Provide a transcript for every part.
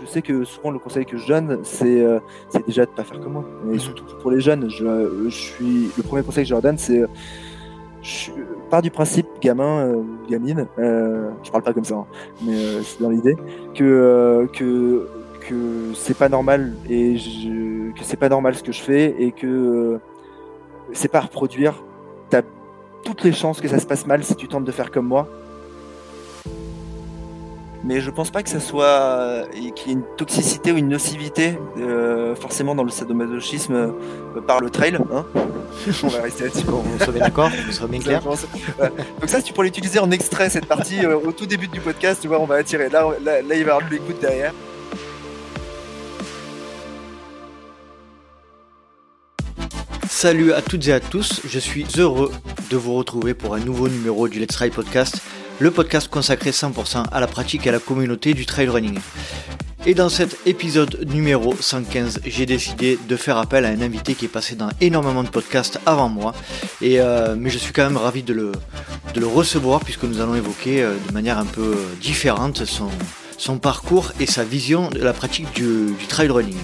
je sais que souvent le conseil que je donne, c'est euh, déjà de pas faire comme moi. Et surtout pour les jeunes, je, je suis le premier conseil que je leur donne, c'est je pars du principe, gamin, euh, gamine, euh, je parle pas comme ça, hein, mais euh, c'est dans l'idée que euh, que que c'est pas normal et je, que c'est pas normal ce que je fais et que c'est pas à reproduire. T'as toutes les chances que ça se passe mal si tu tentes de faire comme moi. Mais je pense pas que ça soit euh, qu'il y ait une toxicité ou une nocivité euh, forcément dans le sadomasochisme euh, par le trail. Hein On va rester là-dessus. On soit bien d'accord, on soit bien clair. Donc ça, tu pourrais l'utiliser en extrait cette partie euh, au tout début du podcast. Tu vois, on va attirer. Là, on- là, là, il va y avoir de l'écoute derrière. Salut à toutes et à tous, je suis heureux de vous retrouver pour un nouveau numéro du Let's Ride Podcast, le podcast consacré 100% à la pratique et à la communauté du trail running. Et dans cet épisode numéro 115, j'ai décidé de faire appel à un invité qui est passé dans énormément de podcasts avant moi, euh, mais je suis quand même ravi de le, recevoir puisque nous allons évoquer euh, de manière un peu différente son, parcours et sa vision de la pratique du trail running.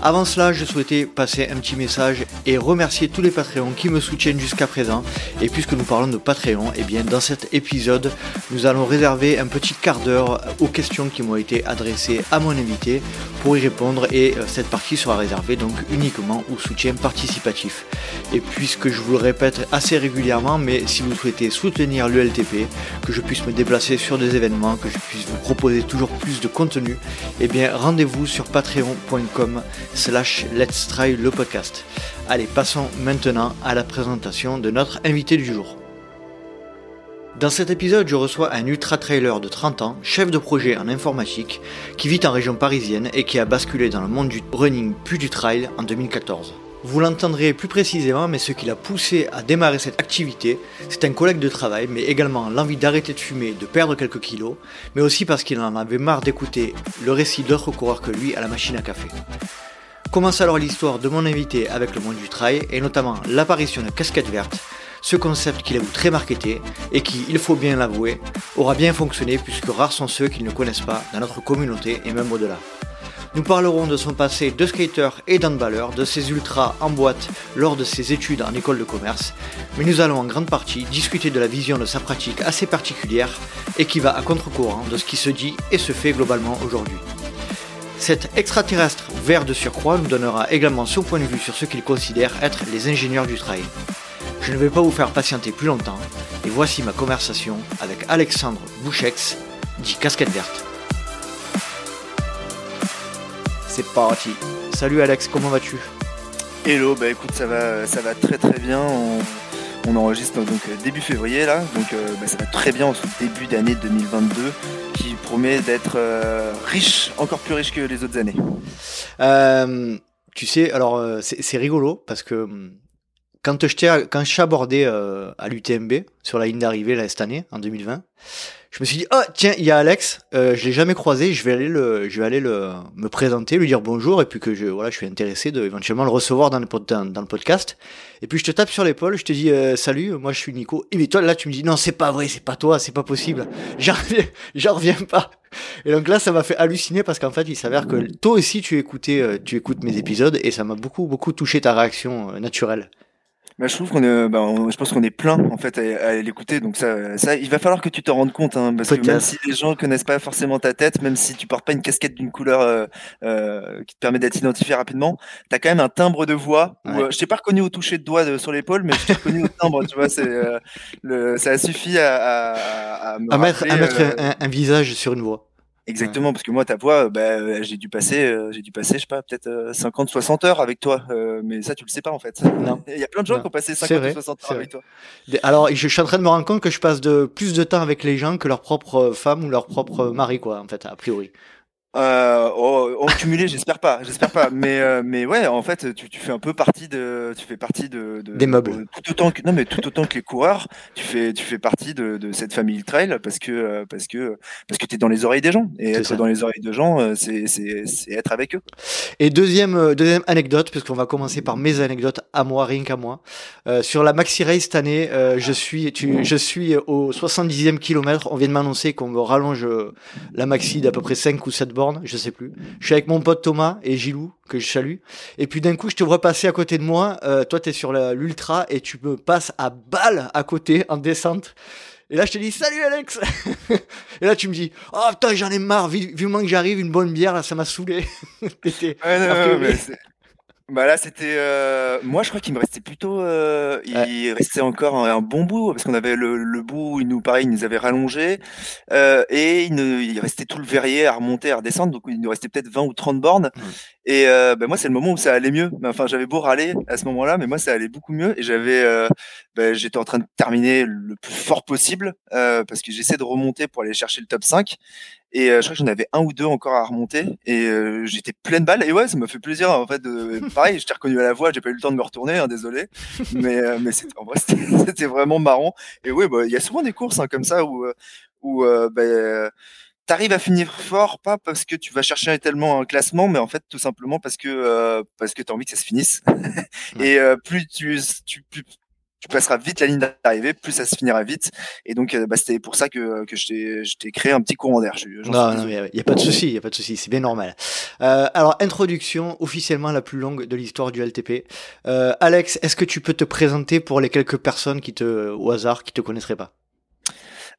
Avant cela, je souhaitais passer un petit message et remercier tous les Patreons qui me soutiennent jusqu'à présent. Et puisque nous parlons de Patreon, et bien dans cet épisode, nous allons réserver un petit quart d'heure aux questions qui m'ont été adressées à mon invité pour y répondre. Et euh, cette partie sera réservée donc uniquement au soutien participatif. Et puisque je vous le répète assez régulièrement, mais si vous souhaitez soutenir l'ULTP, que je puisse me déplacer sur des événements, que je puisse vous proposer toujours plus de contenu, eh bien rendez-vous sur patreon.com slash let's try le podcast. Allez, passons maintenant à la présentation de notre invité du jour. Dans cet épisode, je reçois un ultra-trailer de 30 ans, chef de projet en informatique, qui vit en région parisienne et qui a basculé dans le monde du running puis du trail en 2014. Vous l'entendrez plus précisément, mais ce qui l'a poussé à démarrer cette activité, c'est un collègue de travail, mais également l'envie d'arrêter de fumer, de perdre quelques kilos, mais aussi parce qu'il en avait marre d'écouter le récit d'autres coureurs que lui à la machine à café. Commence alors l'histoire de mon invité avec le monde du trail et notamment l'apparition de casquette verte, ce concept qu'il avoue très marketé et qui, il faut bien l'avouer, aura bien fonctionné puisque rares sont ceux qui ne connaissent pas dans notre communauté et même au-delà. Nous parlerons de son passé de skater et d'handballeur, de ses ultras en boîte lors de ses études en école de commerce, mais nous allons en grande partie discuter de la vision de sa pratique assez particulière et qui va à contre-courant de ce qui se dit et se fait globalement aujourd'hui. Cet extraterrestre vert de surcroît nous donnera également son point de vue sur ce qu'il considère être les ingénieurs du trail. Je ne vais pas vous faire patienter plus longtemps, et voici ma conversation avec Alexandre Bouchex, dit Casquette Verte. C'est parti. Salut Alex, comment vas-tu? Hello, bah écoute, ça va, ça va très très bien. On, on enregistre donc euh, début février là, donc euh, bah, ça va très bien en ce début d'année 2022 qui promet d'être euh, riche, encore plus riche que les autres années. Tu sais, alors c'est c'est rigolo parce que hum, quand je quand je t'ai abordé euh, à l'UTMB sur la ligne d'arrivée là, cette année en 2020, je me suis dit oh tiens il y a Alex, euh, je l'ai jamais croisé, je vais aller le je vais aller le me présenter, lui dire bonjour et puis que je voilà je suis intéressé de éventuellement le recevoir dans le dans, le podcast. Et puis je te tape sur l'épaule, je te dis euh, salut, moi je suis Nico. Et mais toi là tu me dis non c'est pas vrai, c'est pas toi, c'est pas possible. J'en reviens, reviens pas. Et donc là, ça m'a fait halluciner parce qu'en fait, il s'avère que toi aussi, tu écoutais, euh, tu écoutes mes épisodes et ça m'a beaucoup, beaucoup touché ta réaction euh, naturelle. Bah, je trouve qu'on est, bah, on- je pense qu'on est plein en fait à, à l'écouter, donc ça, ça, il va falloir que tu t'en rendes compte, hein, parce que même si les gens connaissent pas forcément ta tête, même si tu portes pas une casquette d'une couleur euh, euh, qui te permet d'être identifié rapidement, t'as quand même un timbre de voix. Où, Ouais. euh, je t'ai pas reconnu au toucher de doigt de- sur l'épaule, mais je t'ai reconnu au timbre, tu vois, c'est euh, le, ça suffit à, à, à, à me À mettre, à rappeler, mettre euh, un, un visage sur une voix. Exactement, parce que moi, ta voix, euh, bah, euh, j'ai dû passer, euh, j'ai dû passer, je sais pas, peut-être euh, 50, 60 heures avec toi, euh, mais ça, tu le sais pas en fait. Non. Il y a plein de gens Non. qui ont passé C'est 50 vrai, ou 60 c'est heures avec toi. Alors, je suis en train de me rendre compte que je passe de plus de temps avec les gens que leur propre femme ou leur propre mari, quoi, en fait, a priori. Euh, oh, oh, cumulé, j'espère pas, j'espère pas. Mais euh, mais ouais, en fait, tu, tu fais un peu partie de, tu fais partie de, de- Des meubles. de- tout autant que non mais tout autant que les coureurs, tu fais tu fais partie de, de cette famille trail parce que euh, parce que parce que t'es dans les oreilles des gens et être ça. dans les oreilles de gens, euh, c'est c'est c'est être avec eux. Et deuxième, euh, deuxième anecdote, parce qu'on va commencer par mes anecdotes à moi, rien qu'à moi. Euh, sur la Maxi Race cette année, euh, je suis, tu, je suis au 70e kilomètre. On vient de m'annoncer qu'on me rallonge la Maxi d'à peu près 5 ou 7 bornes je sais plus. Je suis avec mon pote Thomas et Gilou, que je salue. Et puis d'un coup, je te vois passer à côté de moi. Euh, toi, tu es sur l'ultra et tu me passes à balle à côté en descente. Et là, je te dis, salut Alex Et là, tu me dis, oh putain, j'en ai marre, vivement que j'arrive, une bonne bière, là, ça m'a saoulé. Bah là, c'était. Euh, moi, je crois qu'il me restait plutôt. Euh, il restait encore un, bon bout parce qu'on avait le, le bout, il nous pareil, il nous avait rallongé euh, et il, il, restait tout le verrier à remonter, à redescendre. Donc il nous restait peut-être 20 ou 30 bornes. Et euh, bah, moi, c'est le moment où ça allait mieux. Enfin, j'avais beau râler à ce moment-là, mais moi, ça allait beaucoup mieux et j'avais. Euh, bah, j'étais en train de terminer le plus fort possible euh, parce que j'essaie de remonter pour aller chercher le top 5 et euh, je crois que j'en avais un ou deux encore à remonter. Et euh, j'étais pleine balle. Et ouais, ça m'a fait plaisir. En fait, de... pareil, je t'ai reconnu à la voix. J'ai pas eu le temps de me retourner, hein, désolé. Mais, euh, mais en vrai, c'était vraiment marrant. Et ouais, bah, il y a souvent des courses hein, comme ça où, où bah, t'arrives à finir fort, pas parce que tu vas chercher tellement un classement, mais en fait tout simplement parce que parce que t'as envie que ça se finisse. et plus tu, tu plus, tu passeras vite la ligne d'arrivée, plus ça se finira vite. Et donc, euh, bah, c'était pour ça que, que je t'ai créé un petit courant d'air. Non, non, il n'y a, pas de souci, il y a pas de souci, c'est bien normal. Euh, alors, introduction officiellement la plus longue de l'histoire du LTP. Euh, Alex, est-ce que tu peux te présenter pour les quelques personnes qui te, au hasard, qui te connaisseraient pas?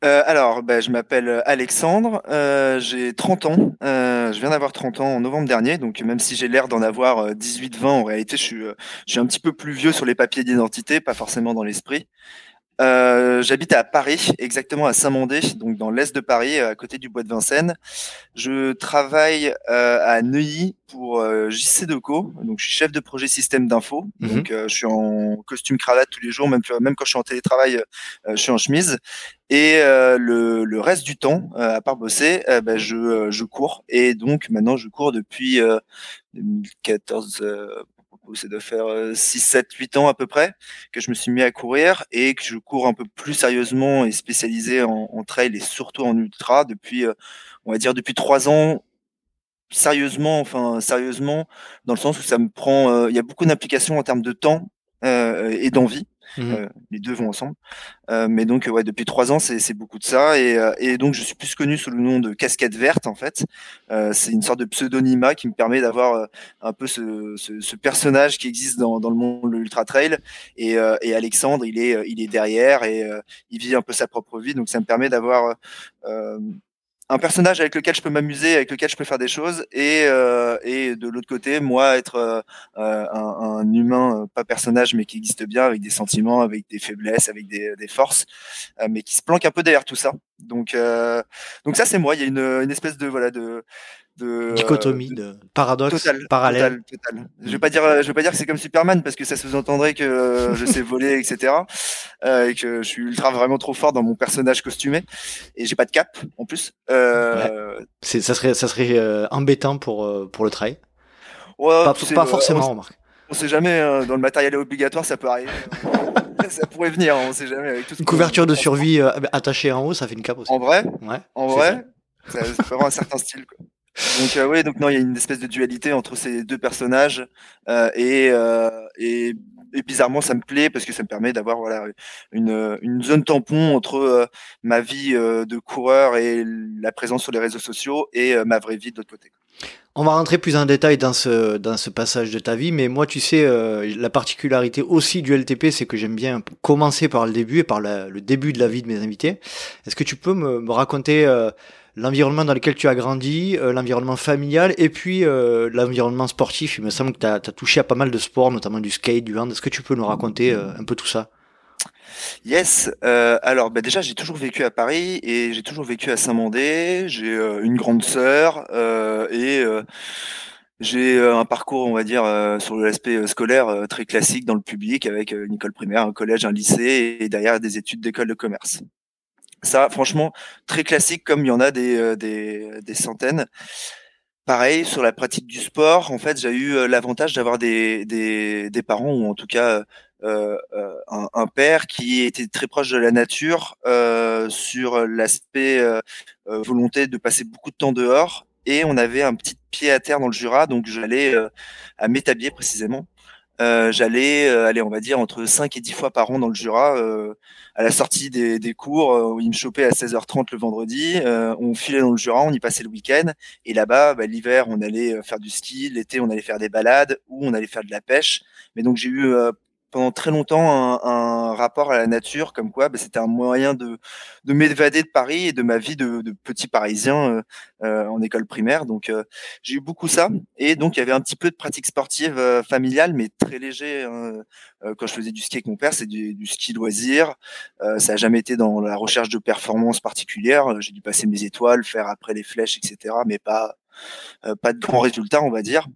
Euh, alors, bah, je m'appelle Alexandre, euh, j'ai 30 ans, euh, je viens d'avoir 30 ans en novembre dernier, donc même si j'ai l'air d'en avoir 18-20, en réalité je je suis un petit peu plus vieux sur les papiers d'identité, pas forcément dans l'esprit. Euh, j'habite à Paris, exactement à Saint-Mandé, donc dans l'est de Paris, à côté du bois de Vincennes. Je travaille euh, à Neuilly pour euh, JC Deco, donc je suis chef de projet système d'info. Mhm. Donc je suis en costume cravate tous les jours, même même quand je suis en télétravail, je suis en chemise. Et le, le, reste du temps, à part bosser, ben, je, je cours. Et donc maintenant, je cours depuis 2014 c'est de faire 6, 7, 8 ans à peu près que je me suis mis à courir et que je cours un peu plus sérieusement et spécialisé en, trail et surtout en ultra depuis, euh, on va dire, depuis 3 ans sérieusement, enfin sérieusement, dans le sens où ça me prend, euh, il y a beaucoup d'implications en termes de temps euh, et d'envie. Mmh. Euh, les deux vont ensemble. Euh, mais donc, ouais, depuis trois ans, c'est beaucoup de ça. Et, euh, et, donc, je suis plus connu sous le nom de Casquette Verte, en fait. c'est une sorte de pseudonymat qui me permet d'avoir un peu ce, ce, ce, personnage qui existe dans, dans le monde de l'ultra trail. Et, et, Alexandre, il est, il est derrière et il vit un peu sa propre vie. Donc, ça me permet d'avoir un personnage avec lequel je peux m'amuser, avec lequel je peux faire des choses, et, euh, et de l'autre côté, moi, être euh, euh, un, un, humain, pas personnage, mais qui existe bien, avec des sentiments, avec des faiblesses, avec des, des forces, mais qui se planque un peu derrière tout ça. Donc, donc ça, c'est moi. Il y a une, une espèce de voilà de de dichotomie, de, paradoxe, parallèle. Total, Je vais pas dire, je vais pas dire que c'est comme Superman parce que ça se sous-entendrait que je sais voler, etc. Euh, et que je suis ultra vraiment trop fort dans mon personnage costumé et j'ai pas de cap en plus. Euh... C'est, ça serait, ça serait euh, embêtant pour euh, pour le trail. Ouais, pas, pas forcément, on, remarque. On sait jamais. Hein, dans le matériel obligatoire, ça peut arriver. ça pourrait venir, on sait jamais. Avec tout une couverture de survie attachée en haut, ça fait une cape aussi. En vrai, ouais, en vrai, ça, ça peut avoir un certain style. Quoi. Donc euh, oui, donc non, il y a une espèce de dualité entre ces deux personnages euh, et, euh, et, et, bizarrement ça me plaît parce que ça me permet d'avoir voilà une, une zone tampon entre euh, ma vie euh, de coureur et la présence sur les réseaux sociaux et euh, ma vraie vie de l'autre côté. On va rentrer plus en détail dans ce, dans ce passage de ta vie, mais moi, tu sais, la particularité aussi du LTP, c'est que j'aime bien commencer par le début et par la, le début de la vie de mes invités. Est-ce que tu peux me, me raconter l'environnement dans lequel tu as grandi, euh, l'environnement familial et puis euh, l'environnement sportif. Il me semble que tu as, touché à pas mal de sports, notamment du skate, du hand. Est-ce que tu peux nous raconter euh, un peu tout ça? Yes. alors, bah, déjà, j'ai toujours vécu à Paris et j'ai toujours vécu à Saint-Mandé. J'ai une grande sœur et j'ai un parcours, on va dire, sur l'aspect scolaire très classique dans le public avec une école primaire, un collège, un lycée et derrière des études d'école de commerce. Ça, franchement, très classique, comme il y en a des, euh, des, centaines. Pareil, sur la pratique du sport, en fait, j'ai eu euh, l'avantage d'avoir des, parents, ou en tout cas euh, un, père qui était très proche de la nature sur l'aspect volonté de passer beaucoup de temps dehors. Et on avait un petit pied à terre dans le Jura, donc j'allais à Métabier précisément. J'allais aller, on va dire, entre 5 et 10 fois par an dans le Jura, à la sortie des, des cours, où ils me chopaient à 16h30 le vendredi. on filait dans le Jura, on y passait le week-end. Et là-bas, bah, l'hiver, on allait faire du ski. L'été, on allait faire des balades ou on allait faire de la pêche. Mais donc, j'ai eu pendant très longtemps un, un, rapport à la nature, comme quoi bah, c'était un moyen de, de m'évader de Paris et de ma vie de, de petit Parisien euh, euh en école primaire. Donc euh, j'ai eu beaucoup ça. Et donc il y avait un petit peu de pratique sportive euh, familiale, mais très léger. Hein. quand je faisais du ski avec mon père, c'est du, du, ski loisir. ça n'a jamais été dans la recherche de performance particulière. J'ai dû passer mes étoiles, faire après les flèches, etc. Mais pas pas de grands résultats, on va dire.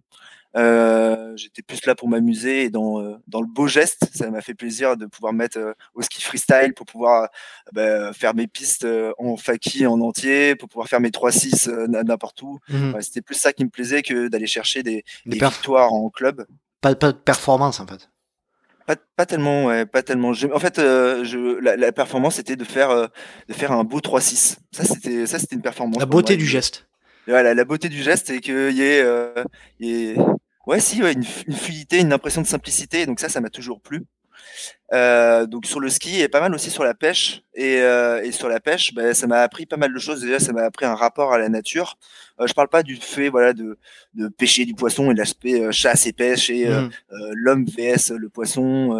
Euh, j'étais plus là pour m'amuser et dans, euh, dans le beau geste, ça m'a fait plaisir de pouvoir mettre euh, au ski freestyle pour pouvoir bah, faire mes pistes en faki en entier, pour pouvoir faire mes 3-6 n'importe où. Mhm. C'était plus ça qui me plaisait que d'aller chercher des, des, victoires en club. Pas, pas de performance en fait. Pas, pas, tellement, ouais, pas tellement. En fait, je, la, la, performance c'était de faire, de faire un beau 3-6. Ça, c'était, ça, c'était une performance. La beauté du geste. Voilà, la beauté du geste, c'est qu'il y ait, y ait Ouais, si, ouais, une, une, fluidité, une impression de simplicité. Donc ça, ça m'a toujours plu. Euh, donc sur le ski et pas mal aussi sur la pêche. Et, euh, et sur la pêche, ben, ça m'a appris pas mal de choses. Déjà, ça m'a appris un rapport à la nature. Euh, je parle pas du fait voilà de, de pêcher du poisson et l'aspect euh, chasse et pêche et euh, mmh. l'homme vs le poisson.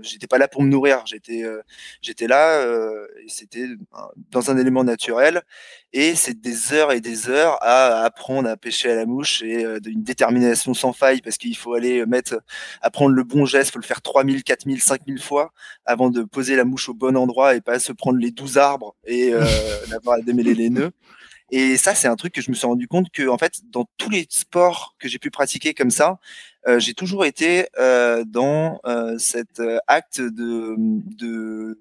J'étais pas là pour me nourrir. J'étais j'étais là. et c'était dans un élément naturel. Et c'est des heures et des heures à apprendre à pêcher à la mouche et d'une détermination sans faille parce qu'il faut aller mettre, apprendre le bon geste, faut le faire 3000, 4000, 5000 fois avant de poser la mouche au bon endroit et pas se prendre les 12 arbres et euh, d'avoir à démêler les nœuds. Et ça, c'est un truc que je me suis rendu compte que, en fait, dans tous les sports que j'ai pu pratiquer comme ça, euh, j'ai toujours été euh, dans euh, cet euh, acte de, de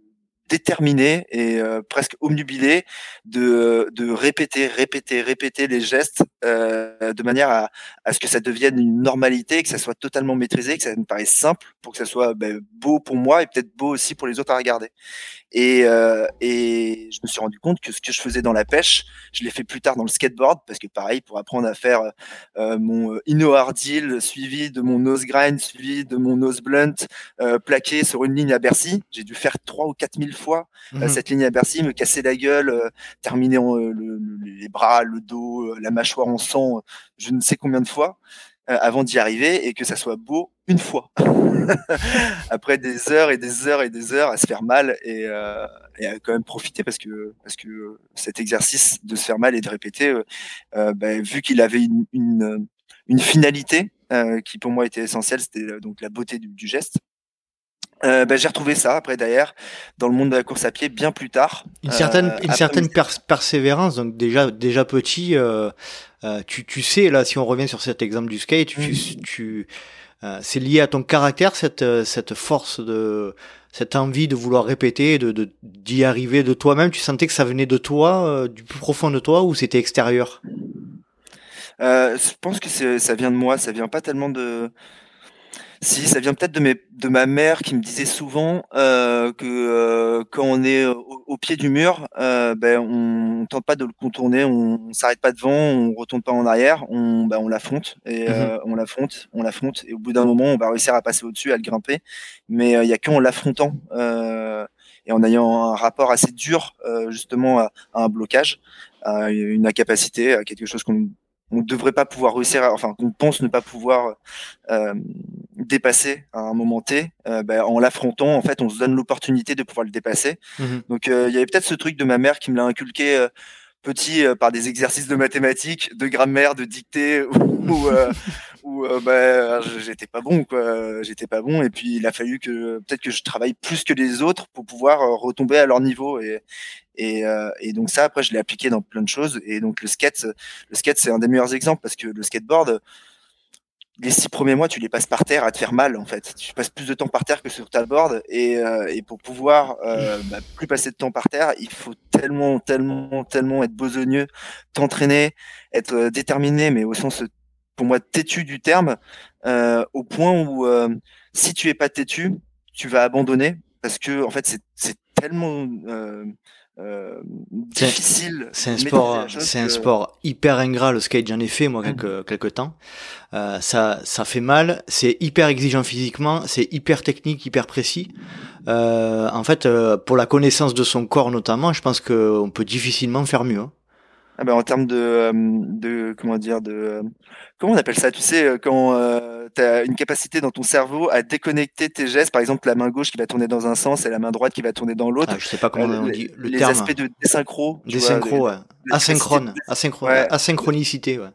déterminé et euh, presque omnubilé de, de répéter, répéter, répéter les gestes euh, de manière à, à, ce que ça devienne une normalité, que ça soit totalement maîtrisé, que ça me paraisse simple pour que ça soit ben, beau pour moi et peut-être beau aussi pour les autres à regarder. Et, euh, et je me suis rendu compte que ce que je faisais dans la pêche, je l'ai fait plus tard dans le skateboard parce que pareil, pour apprendre à faire mon inno hard suivi de mon nose grind, suivi de mon nose blunt, plaqué sur une ligne à Bercy, j'ai dû faire trois ou quatre mille fois euh, mhm. cette ligne à Bercy, me casser la gueule, euh, terminer en, euh, les bras, le dos, la mâchoire en sang, je ne sais combien de fois avant d'y arriver et que ça soit beau une fois. Après des heures et des heures et des heures à se faire mal et, euh, et à quand même profiter parce que parce que cet exercice de se faire mal et de répéter, euh, bah, vu qu'il avait une, une, une finalité euh, qui pour moi était essentielle, c'était donc la beauté du, du geste. Euh, bah, j'ai retrouvé ça après d'ailleurs dans le monde de la course à pied bien plus tard. Une certaine, euh, une certaine persévérance, donc déjà, déjà petit, euh, tu, tu sais, là, si on revient sur cet exemple du skate, tu, mm. tu c'est lié à ton caractère, cette, cette force de, cette envie de vouloir répéter, de, d'y arriver de toi-même. Tu sentais que ça venait de toi, du plus profond de toi, ou c'était extérieur? Je pense que ça vient de moi, ça vient pas tellement de, si, ça vient peut-être de, mes, de ma mère qui me disait souvent euh, que euh, quand on est au, pied du mur, euh, ben, on, on tente pas de le contourner, on, on s'arrête pas devant, on retourne pas en arrière, on, ben, on l'affronte et euh, mhm. on l'affronte, on l'affronte et au bout d'un moment, on va réussir à passer au-dessus, à le grimper. Mais euh, il y a qu'en l'affrontant et en ayant un rapport assez dur justement à, à, un blocage, à une incapacité, à quelque chose qu'on on ne devrait pas pouvoir réussir, enfin qu'on pense ne pas pouvoir euh, dépasser à un moment T, euh, ben, en l'affrontant, en fait, on se donne l'opportunité de pouvoir le dépasser. Mmh Donc euh, il y avait peut-être ce truc de ma mère qui me l'a inculqué euh, petit par des exercices de mathématiques, de grammaire, de dictée, ou, où ben, j'étais pas bon, quoi. J'étais pas bon, et puis il a fallu que peut-être que je travaille plus que les autres pour pouvoir retomber à leur niveau. Et, euh, donc ça, après, je l'ai appliqué dans plein de choses. Et donc le skate, le skate, c'est un des meilleurs exemples parce que le skateboard, les six premiers mois, tu les passes par terre à te faire mal en fait. Tu passes plus de temps par terre que sur ta board. Et, euh, pour pouvoir euh, bah, plus passer de temps par terre, il faut tellement, tellement, tellement être besogneux, t'entraîner, être euh, déterminé, mais au sens pour moi têtu du terme, euh, au point où si tu es pas têtu, tu vas abandonner parce que en fait c'est tellement euh, difficile. C'est un sport, c'est un sport hyper ingrat le skate. J'en ai fait moi quelques mm. quelques temps. Euh, ça ça fait mal. C'est hyper exigeant physiquement. C'est hyper technique, hyper précis. Euh, en fait, euh, pour la connaissance de son corps notamment, je pense qu'on peut difficilement faire mieux. Hein. Ah ben, en termes de, euh, de comment dire de comment on appelle ça tu sais euh, quand euh, tu as une capacité dans ton cerveau à déconnecter tes gestes par exemple la main gauche qui va tourner dans un sens et la main droite qui va tourner dans l'autre. Ah, je sais pas comment on dit le les terme. aspects de désynchro désynchro ouais. asynchrone. asynchronicité ouais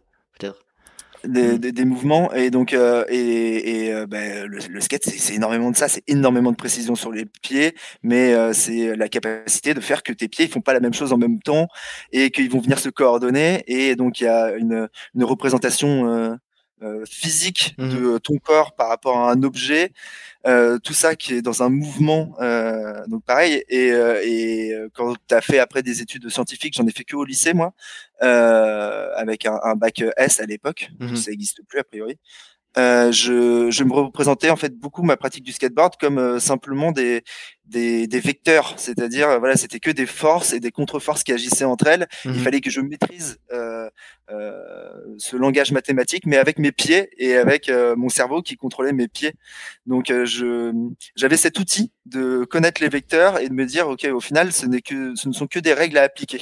des, mm. des, des, mouvements. Et donc euh, et, et euh, ben, le, le, skate c'est énormément de ça. C'est énormément de précision sur les pieds. Mais euh, c'est la capacité de faire que tes pieds ils font pas la même chose en même temps et qu'ils vont venir se coordonner. Et donc il y a une, une représentation euh, euh, physique mmh de ton corps par rapport à un objet, euh, tout ça qui est dans un mouvement. Euh, donc pareil. Et, et quand tu as fait après des études scientifiques, j'en ai fait que au lycée moi, avec un, un, bac S à l'époque, mmh ça n'existe plus a priori. Euh, je, je, me représentais en fait beaucoup ma pratique du skateboard comme euh, simplement des, des, des vecteurs, c'est-à-dire euh, voilà, c'était que des forces et des contre-forces qui agissaient entre elles. Il mhm. fallait que je maîtrise euh, ce langage mathématique, mais avec mes pieds et avec mon cerveau qui contrôlait mes pieds. Donc je j'avais cet outil de connaître les vecteurs et de me dire ok, au final, ce n'est que ce ne sont que des règles à appliquer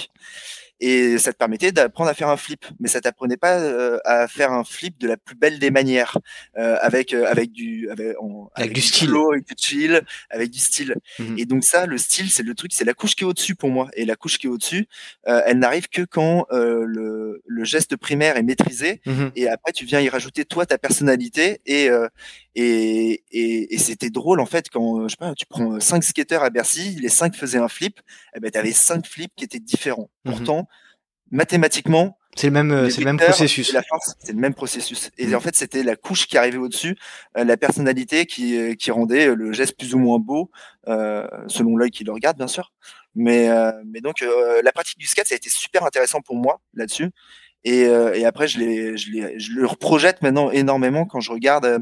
et ça te permettait d'apprendre à faire un flip, mais ça t'apprenait pas euh, à faire un flip de la plus belle des manières, euh, avec euh, avec du avec, avec, du style, avec du chill, avec du style. Mhm. Et donc ça, le style, c'est le truc, c'est la couche qui est au-dessus pour moi. Et la couche qui est au-dessus, elle n'arrive que quand le, le geste primaire est maîtrisé, mhm. et après tu viens y rajouter toi ta personnalité et et, et, et c'était drôle en fait quand je sais pas, tu prends cinq skateurs à Bercy, les cinq faisaient un flip, eh ben tu avais cinq flips qui étaient différents. Mhm. Pourtant, mathématiquement, c'est le même, c'est le même processus. La force, c'est le même processus. Et mhm. en fait, c'était la couche qui arrivait au-dessus, euh, la personnalité qui, euh, qui rendait le geste plus ou moins beau, euh, selon l'œil qui le regarde, bien sûr. Mais, euh, mais donc, la pratique du skate, ça a été super intéressant pour moi là-dessus. Et, euh, et après, je, les, je, les, je le reprojette maintenant énormément quand je regarde, euh,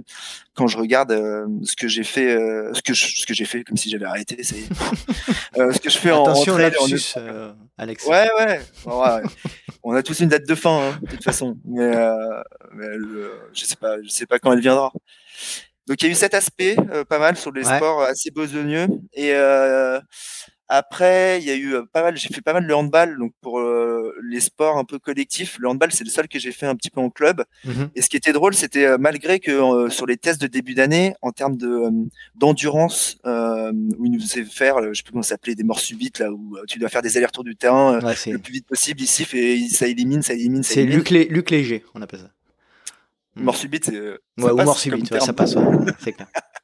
quand je regarde euh, ce que j'ai fait, ce que je, ce que j'ai fait, comme si j'avais arrêté. C'est ce que je fais Attention en en... Alex. Ouais, ouais, ouais. On a tous une date de fin, hein, de toute façon. Mais, mais je sais pas, je sais pas quand elle viendra. Donc il y a eu cet aspect pas mal sur les sports assez besogneux et après, il y a eu euh, pas mal, j'ai fait pas mal de handball, donc pour euh, les sports un peu collectifs, le handball c'est le seul que j'ai fait un petit peu en club. Mmh Et ce qui était drôle, c'était euh, malgré que sur les tests de début d'année, en termes de d'endurance, où ils nous faisaient faire, je sais plus comment ça s'appelait, des morts subites là, où tu dois faire des allers-retours du terrain le plus vite possible. Ici, ça élimine, ça élimine, ça élimine. C'est Luc, Luc Léger, on appelle ça. Mort subite, c'est. Ouais, ou mort subite, ça passe, c'est clair.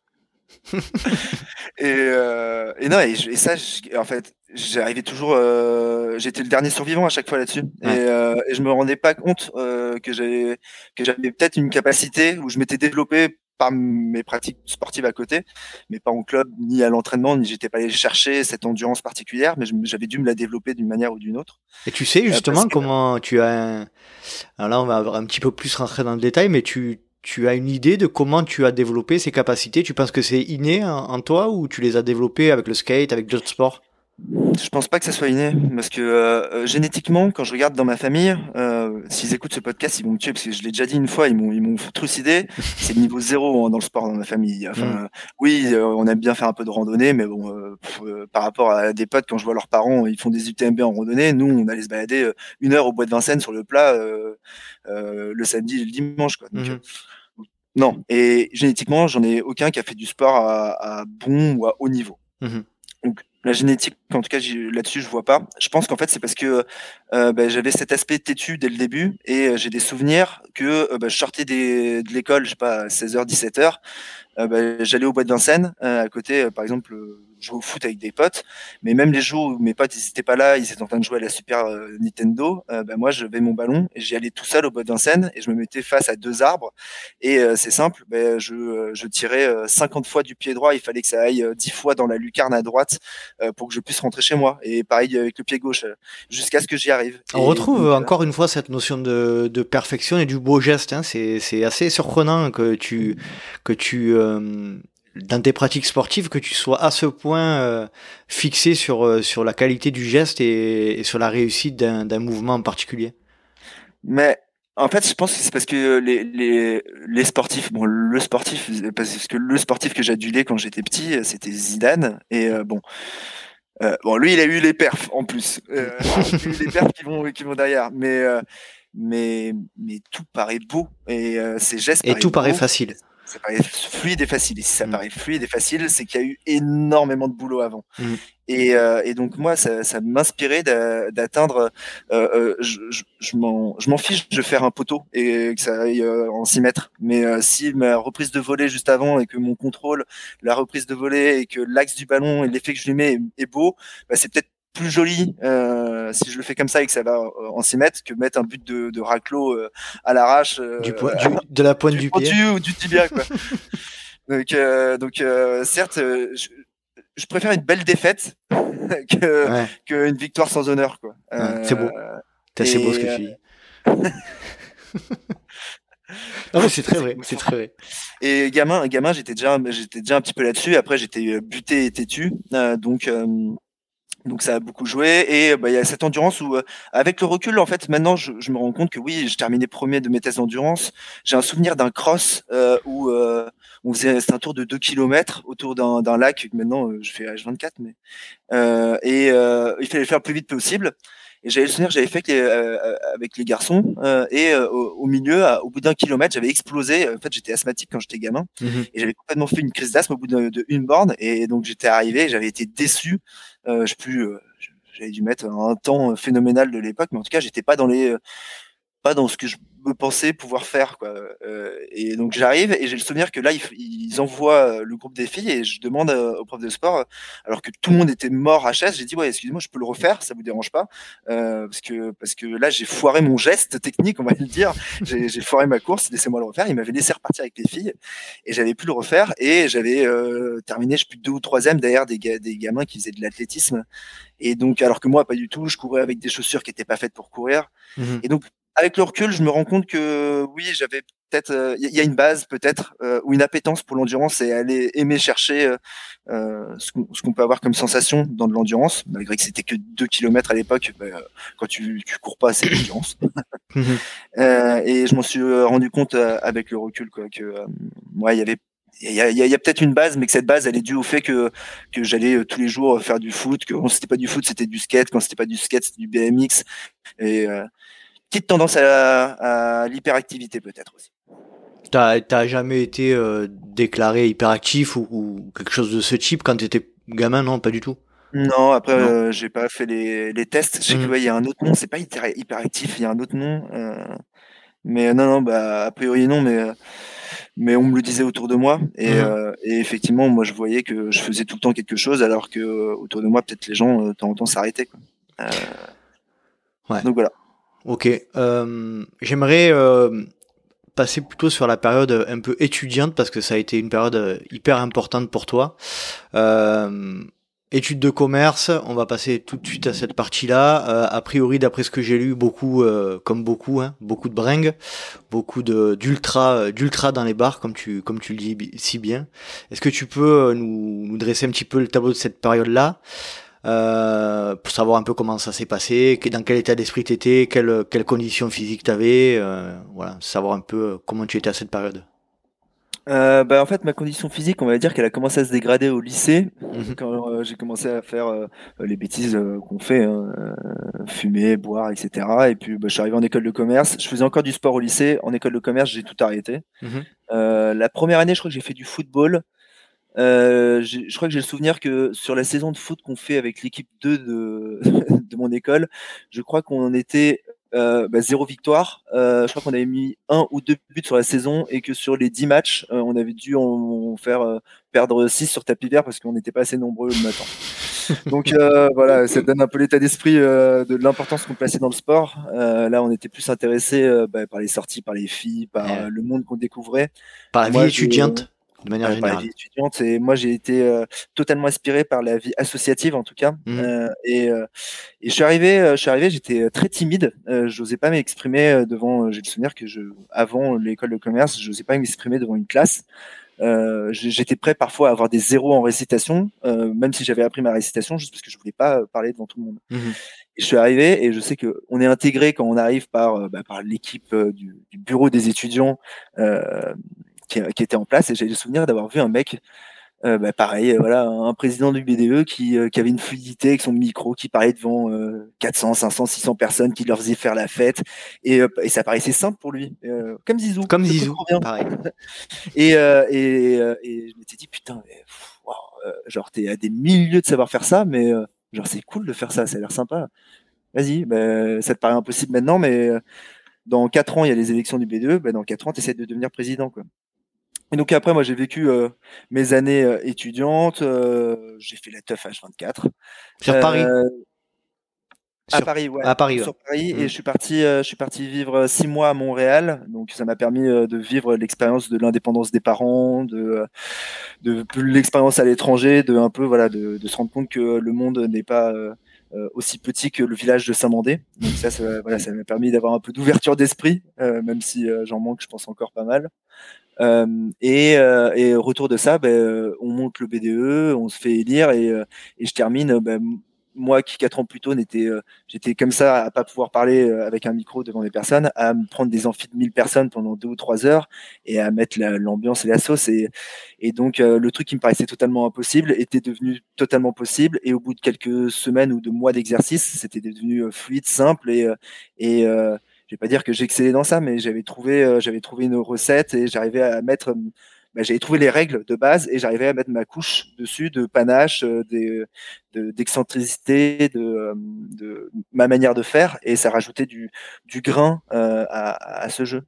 et, euh, et, non, et, et ça, en fait, j'arrivais toujours. Euh, J'étais le dernier survivant à chaque fois là-dessus, et, euh, et, je me rendais pas compte euh, que j'avais que j'avais peut-être une capacité où je m'étais développé par mes pratiques sportives à côté, mais pas en club ni à l'entraînement, ni j'étais pas allé chercher cette endurance particulière, mais j'avais dû me la développer d'une manière ou d'une autre. Et tu sais justement comment tu as. Alors là, on va un petit peu plus rentrer dans le détail, mais tu tu as une idée de comment tu as développé ces capacités? Tu penses que c'est inné en, toi ou tu les as développées avec le skate, avec d'autres sports je pense pas que ça soit inné, parce que euh, euh, génétiquement, quand je regarde dans ma famille, euh, s'ils écoutent ce podcast, ils vont me tuer, parce que je l'ai déjà dit une fois, ils m'ont ils m'ont trucidé. C'est niveau zéro hein, dans le sport dans ma famille. Enfin, mm. oui, on aime bien faire un peu de randonnée, mais bon, par rapport à des potes, quand je vois leurs parents, ils font des UTMB en randonnée. Nous, on allait se balader une heure au bois de Vincennes sur le plat le samedi et le dimanche, quoi. Donc, mm-hmm. Non, et génétiquement, j'en ai aucun qui a fait du sport à, à bon ou à haut niveau. Mmh Donc la génétique, en tout cas là-dessus, je vois pas. Je pense qu'en fait, c'est parce que euh, bah, j'avais cet aspect têtu dès le début et euh, j'ai des souvenirs que euh, bah, je sortais des, de l'école, je sais pas, 16h, 17h. Bah, j'allais au bois de Vincennes, à côté, par exemple jouer au foot avec des potes. Mais même les jours où mes potes n'étaient pas là, ils étaient en train de jouer à la Super euh, Nintendo, euh, ben moi je vais mon ballon et j'y allais tout seul au bout d'un scène et je me mettais face à deux arbres. Et euh, c'est simple, ben, je, je tirais 50 fois du pied droit, il fallait que ça aille 10 fois dans la lucarne à droite pour que je puisse rentrer chez moi. Et pareil avec le pied gauche, jusqu'à ce que j'y arrive. On retrouve encore une fois cette notion de, de perfection et du beau geste. Hein. C'est assez surprenant que tu, que tu dans tes pratiques sportives que tu sois à ce point euh, fixé sur, euh, sur la qualité du geste et, sur la réussite d'un mouvement en particulier? Mais en fait, je pense que c'est parce que les, les, les sportifs, bon, le sportif, parce que le sportif que j'adulais quand j'étais petit, c'était Zidane. Et bon, bon, lui, il a eu les perfs en plus, les perfs qui vont qui vont derrière. Mais mais mais tout paraît beau et ces gestes. Et tout paraît facile ça paraît fluide et facile. Et si ça mm. paraît fluide et facile, c'est qu'il y a eu énormément de boulot avant. Mm. Et, euh, et, donc moi, ça, ça m'inspirait d'atteindre. Euh, euh, je, je, je m'en fiche de faire un poteau et que ça aille en 6 mètres. Mais si ma reprise de volée juste avant et que mon contrôle, la reprise de volée et que l'axe du ballon et l'effet que je lui mets est, beau, bah, c'est peut-être plus joli euh, si je le fais comme ça et que ça va euh, en 6 mètres que mettre un but de, de raclo euh, à l'arrache euh, du, du, de la pointe du, pied ou du tibia quoi. donc donc certes je, je, préfère une belle défaite que ouais. qu'une victoire sans honneur quoi. c'est beau. C'est beau ce que tu dis. non mais c'est très vrai, c'est très vrai. Et gamin, gamin, j'étais déjà, j'étais déjà un petit peu là-dessus. Après, j'étais buté et têtu, donc donc ça a beaucoup joué et bah, il y a cette endurance où euh, avec le recul en fait maintenant je, je, me rends compte que oui j'ai terminé premier de mes tests d'endurance. J'ai un souvenir d'un cross euh, où euh, on faisait un tour de 2 km autour d'un lac. Maintenant euh, je fais H24 mais euh, et il fallait le faire le plus vite possible et j'avais le souvenir j'avais fait avec les garçons et au, milieu au bout d'un kilomètre j'avais explosé. En fait j'étais asthmatique quand j'étais gamin. Mmh et j'avais complètement fait une crise d'asthme au bout de, de, borne. Et donc j'étais arrivé j'avais été déçu. Euh, je plus, euh, j'avais dû mettre un temps phénoménal de l'époque, mais en tout cas, j'étais pas dans les, euh, pas dans ce que je me pensais pouvoir faire quoi. Euh, et donc j'arrive et j'ai le souvenir que là ils, envoient le groupe des filles et je demande au prof de sport alors que tout le monde était mort à chaise j'ai dit ouais excusez-moi je peux le refaire ça vous dérange pas. Euh, parce que parce que là j'ai foiré mon geste technique on va le dire. J'ai foiré ma course laissez-moi le refaire. Il m'avait laissé repartir avec les filles et j'avais pu le refaire et j'avais euh, terminé je plus deux ou troisième derrière des, des gamins qui faisaient de l'athlétisme. Et donc alors que moi pas du tout je courais avec des chaussures qui étaient pas faites pour courir. Mmh et donc avec le recul, je me rends compte que oui, j'avais peut-être, il euh, y a une base peut-être euh, ou une appétence pour l'endurance et aller aimer chercher euh, euh ce qu'on peut avoir comme sensation dans de l'endurance, malgré que c'était que 2 km à l'époque. Bah, quand tu, tu cours pas, c'est l'endurance. Mhm. et je m'en suis rendu compte avec le recul quoi, que moi, il y avait il y a, y a peut-être une base, mais que cette base, elle est due au fait que que j'allais tous les jours faire du foot. Que quand c'était pas du foot, c'était du skate. Quand c'était pas du skate, c'était du BMX. Et petite tendance à, l'hyperactivité peut-être aussi. T'as jamais été euh, déclaré hyperactif ou, quelque chose de ce type quand tu étais gamin, non, pas du tout. Non, après euh, j'ai pas fait les, les tests. Je sais qu'il mmh. y a un autre nom, c'est pas hyperactif, il y a un autre nom. Euh, mais non, non, bah a priori non, mais mais on me le disait autour de moi et, mmh. et, effectivement, moi je voyais que je faisais tout le temps quelque chose, alors que autour de moi peut-être les gens de temps en temps s'arrêtaient. Ouais. Donc voilà. Ok. Euh, J'aimerais euh, passer plutôt sur la période un peu étudiante parce que ça a été une période hyper importante pour toi. Euh, études de commerce, on va passer tout de suite à cette partie-là. Euh, a priori, d'après ce que j'ai lu, beaucoup, euh, comme beaucoup, hein, beaucoup de bringues, beaucoup de d'ultra, d'ultra dans les bars, comme tu, comme tu le dis si bien. Est-ce que tu peux nous, nous dresser un petit peu le tableau de cette période-là? Euh, pour savoir un peu comment ça s'est passé, dans quel état d'esprit tu étais, quelles, quelles conditions physiques tu avais, euh, voilà, savoir un peu euh, comment tu étais à cette période. Euh, bah en fait ma condition physique on va dire qu'elle a commencé à se dégrader au lycée mhm. quand euh, j'ai commencé à faire euh, les bêtises qu'on fait hein, fumer boire etc et puis bah, je suis arrivé en école de commerce je faisais encore du sport au lycée en école de commerce j'ai tout arrêté mhm. la première année je crois que j'ai fait du football euh, je crois que j'ai le souvenir que sur la saison de foot qu'on fait avec l'équipe 2 de, de mon école, je crois qu'on était euh, bah, zéro victoire. Euh, je crois qu'on avait mis un ou deux buts sur la saison et que sur les dix matchs, euh, on avait dû en, faire euh, perdre six sur tapis vert parce qu'on n'était pas assez nombreux le matin. Donc voilà, ça donne un peu l'état d'esprit de l'importance qu'on plaçait dans le sport. là, on était plus intéressé bah, par les sorties, par les filles, par le monde qu'on découvrait. Par la vie étudiante de manière générale. étudiante. Et moi, j'ai été euh, totalement inspiré par la vie associative, en tout cas. Mmh. Euh, et, euh, et, je suis arrivé, je suis arrivé, j'étais très timide. je n'osais pas m'exprimer devant. j'ai le souvenir que je, avant l'école de commerce, je n'osais pas m'exprimer devant une classe. j'étais prêt parfois à avoir des zéros en récitation, même si j'avais appris ma récitation, juste parce que je voulais pas parler devant tout le monde. Mmh je suis arrivé et je sais que on est intégré quand on arrive par bah, par l'équipe du, du, bureau des étudiants qui, qui, était en place et j'ai le souvenir d'avoir vu un mec euh, bah, pareil, euh, voilà, un président du BDE qui, euh, qui, avait une fluidité avec son micro, qui parlait devant 400, 500, 600 personnes, qui leur faisait faire la fête, et, et ça paraissait simple pour lui, comme Zizou. Comme Zizou, pareil. et, et, et, je m'étais dit putain, mais, genre t'es à des milieux de savoir faire ça, mais genre c'est cool de faire ça, ça a l'air sympa. Vas-y, bah, ça te paraît impossible maintenant, mais dans 4 ans il y a les élections du BDE, bah, dans 4 ans tu essaies de devenir président, quoi. Et donc après, moi, j'ai vécu euh, mes années euh, étudiantes. Euh, j'ai fait la teuf H24. Sur Paris. À Paris, ouais. À Paris, Sur Paris, et mmh. je suis parti, je suis parti vivre six mois à Montréal. Donc ça m'a permis de vivre l'expérience de l'indépendance des parents, de, de l'expérience à l'étranger, de un peu voilà, de, de, se rendre compte que le monde n'est pas aussi petit que le village de Saint-Mandé. Donc ça, ça voilà, ça m'a permis d'avoir un peu d'ouverture d'esprit, même si j'en manque, je pense encore pas mal. Euh, et, euh, et, retour de ça, ben, on monte le BDE, on se fait élire et, euh, et je termine. Ben, moi qui quatre ans plus tôt n'étais, j'étais comme ça à pas pouvoir parler avec un micro devant des personnes, à me prendre des amphis de 1000 personnes pendant deux ou trois heures et à mettre l'ambiance et la sauce. Et, et donc le truc qui me paraissait totalement impossible était devenu totalement possible. Et au bout de quelques semaines ou de mois d'exercice, c'était devenu fluide, simple et, et je vais pas dire que j'excellais dans ça, mais j'avais trouvé, euh, j'avais trouvé une recette et j'arrivais à mettre, euh, bah, j'avais trouvé les règles de base et j'arrivais à mettre ma couche dessus de panache, euh, d'excentricité, de, ma manière de faire et ça rajoutait du, grain à, ce jeu.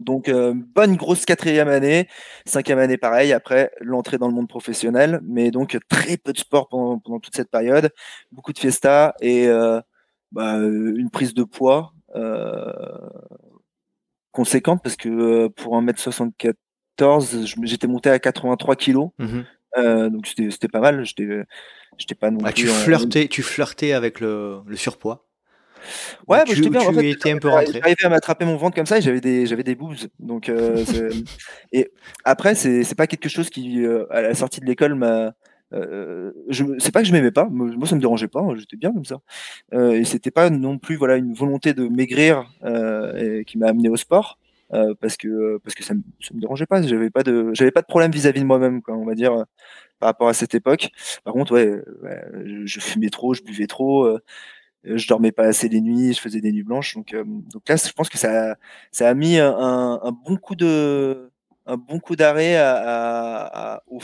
Donc bonne grosse quatrième année, cinquième année pareil, après l'entrée dans le monde professionnel, mais donc très peu de sport pendant, toute cette période, beaucoup de fiesta et bah, une prise de poids conséquente parce que euh, pour 1m74, j'étais monté à 83 kilos. Mhm. Euh, donc c'était pas mal. J'étais pas non ah, Tu flirtais, tu flirtais avec le, le surpoids. Ouais, tu, j'étais bien. en fait, étais un peu rentré. J'arrivais à m'attraper mon ventre comme ça et j'avais des, j'avais des boobs. Donc, et après, c'est, c'est pas quelque chose qui, à la sortie de l'école, m'a, euh, je c'est pas que je m'aimais pas, moi ça me dérangeait pas, j'étais bien comme ça. Euh, et c'était pas non plus voilà une volonté de maigrir euh, qui m'a amené au sport. Euh, parce que parce que ça me, ça me dérangeait pas j'avais pas de j'avais pas de problème vis-à-vis de moi-même quoi on va dire par rapport à cette époque par contre ouais, je, fumais trop je buvais trop euh, je dormais pas assez les nuits je faisais des nuits blanches donc donc là je pense que ça ça a mis un, un bon coup de un bon coup d'arrêt à, à, à, au,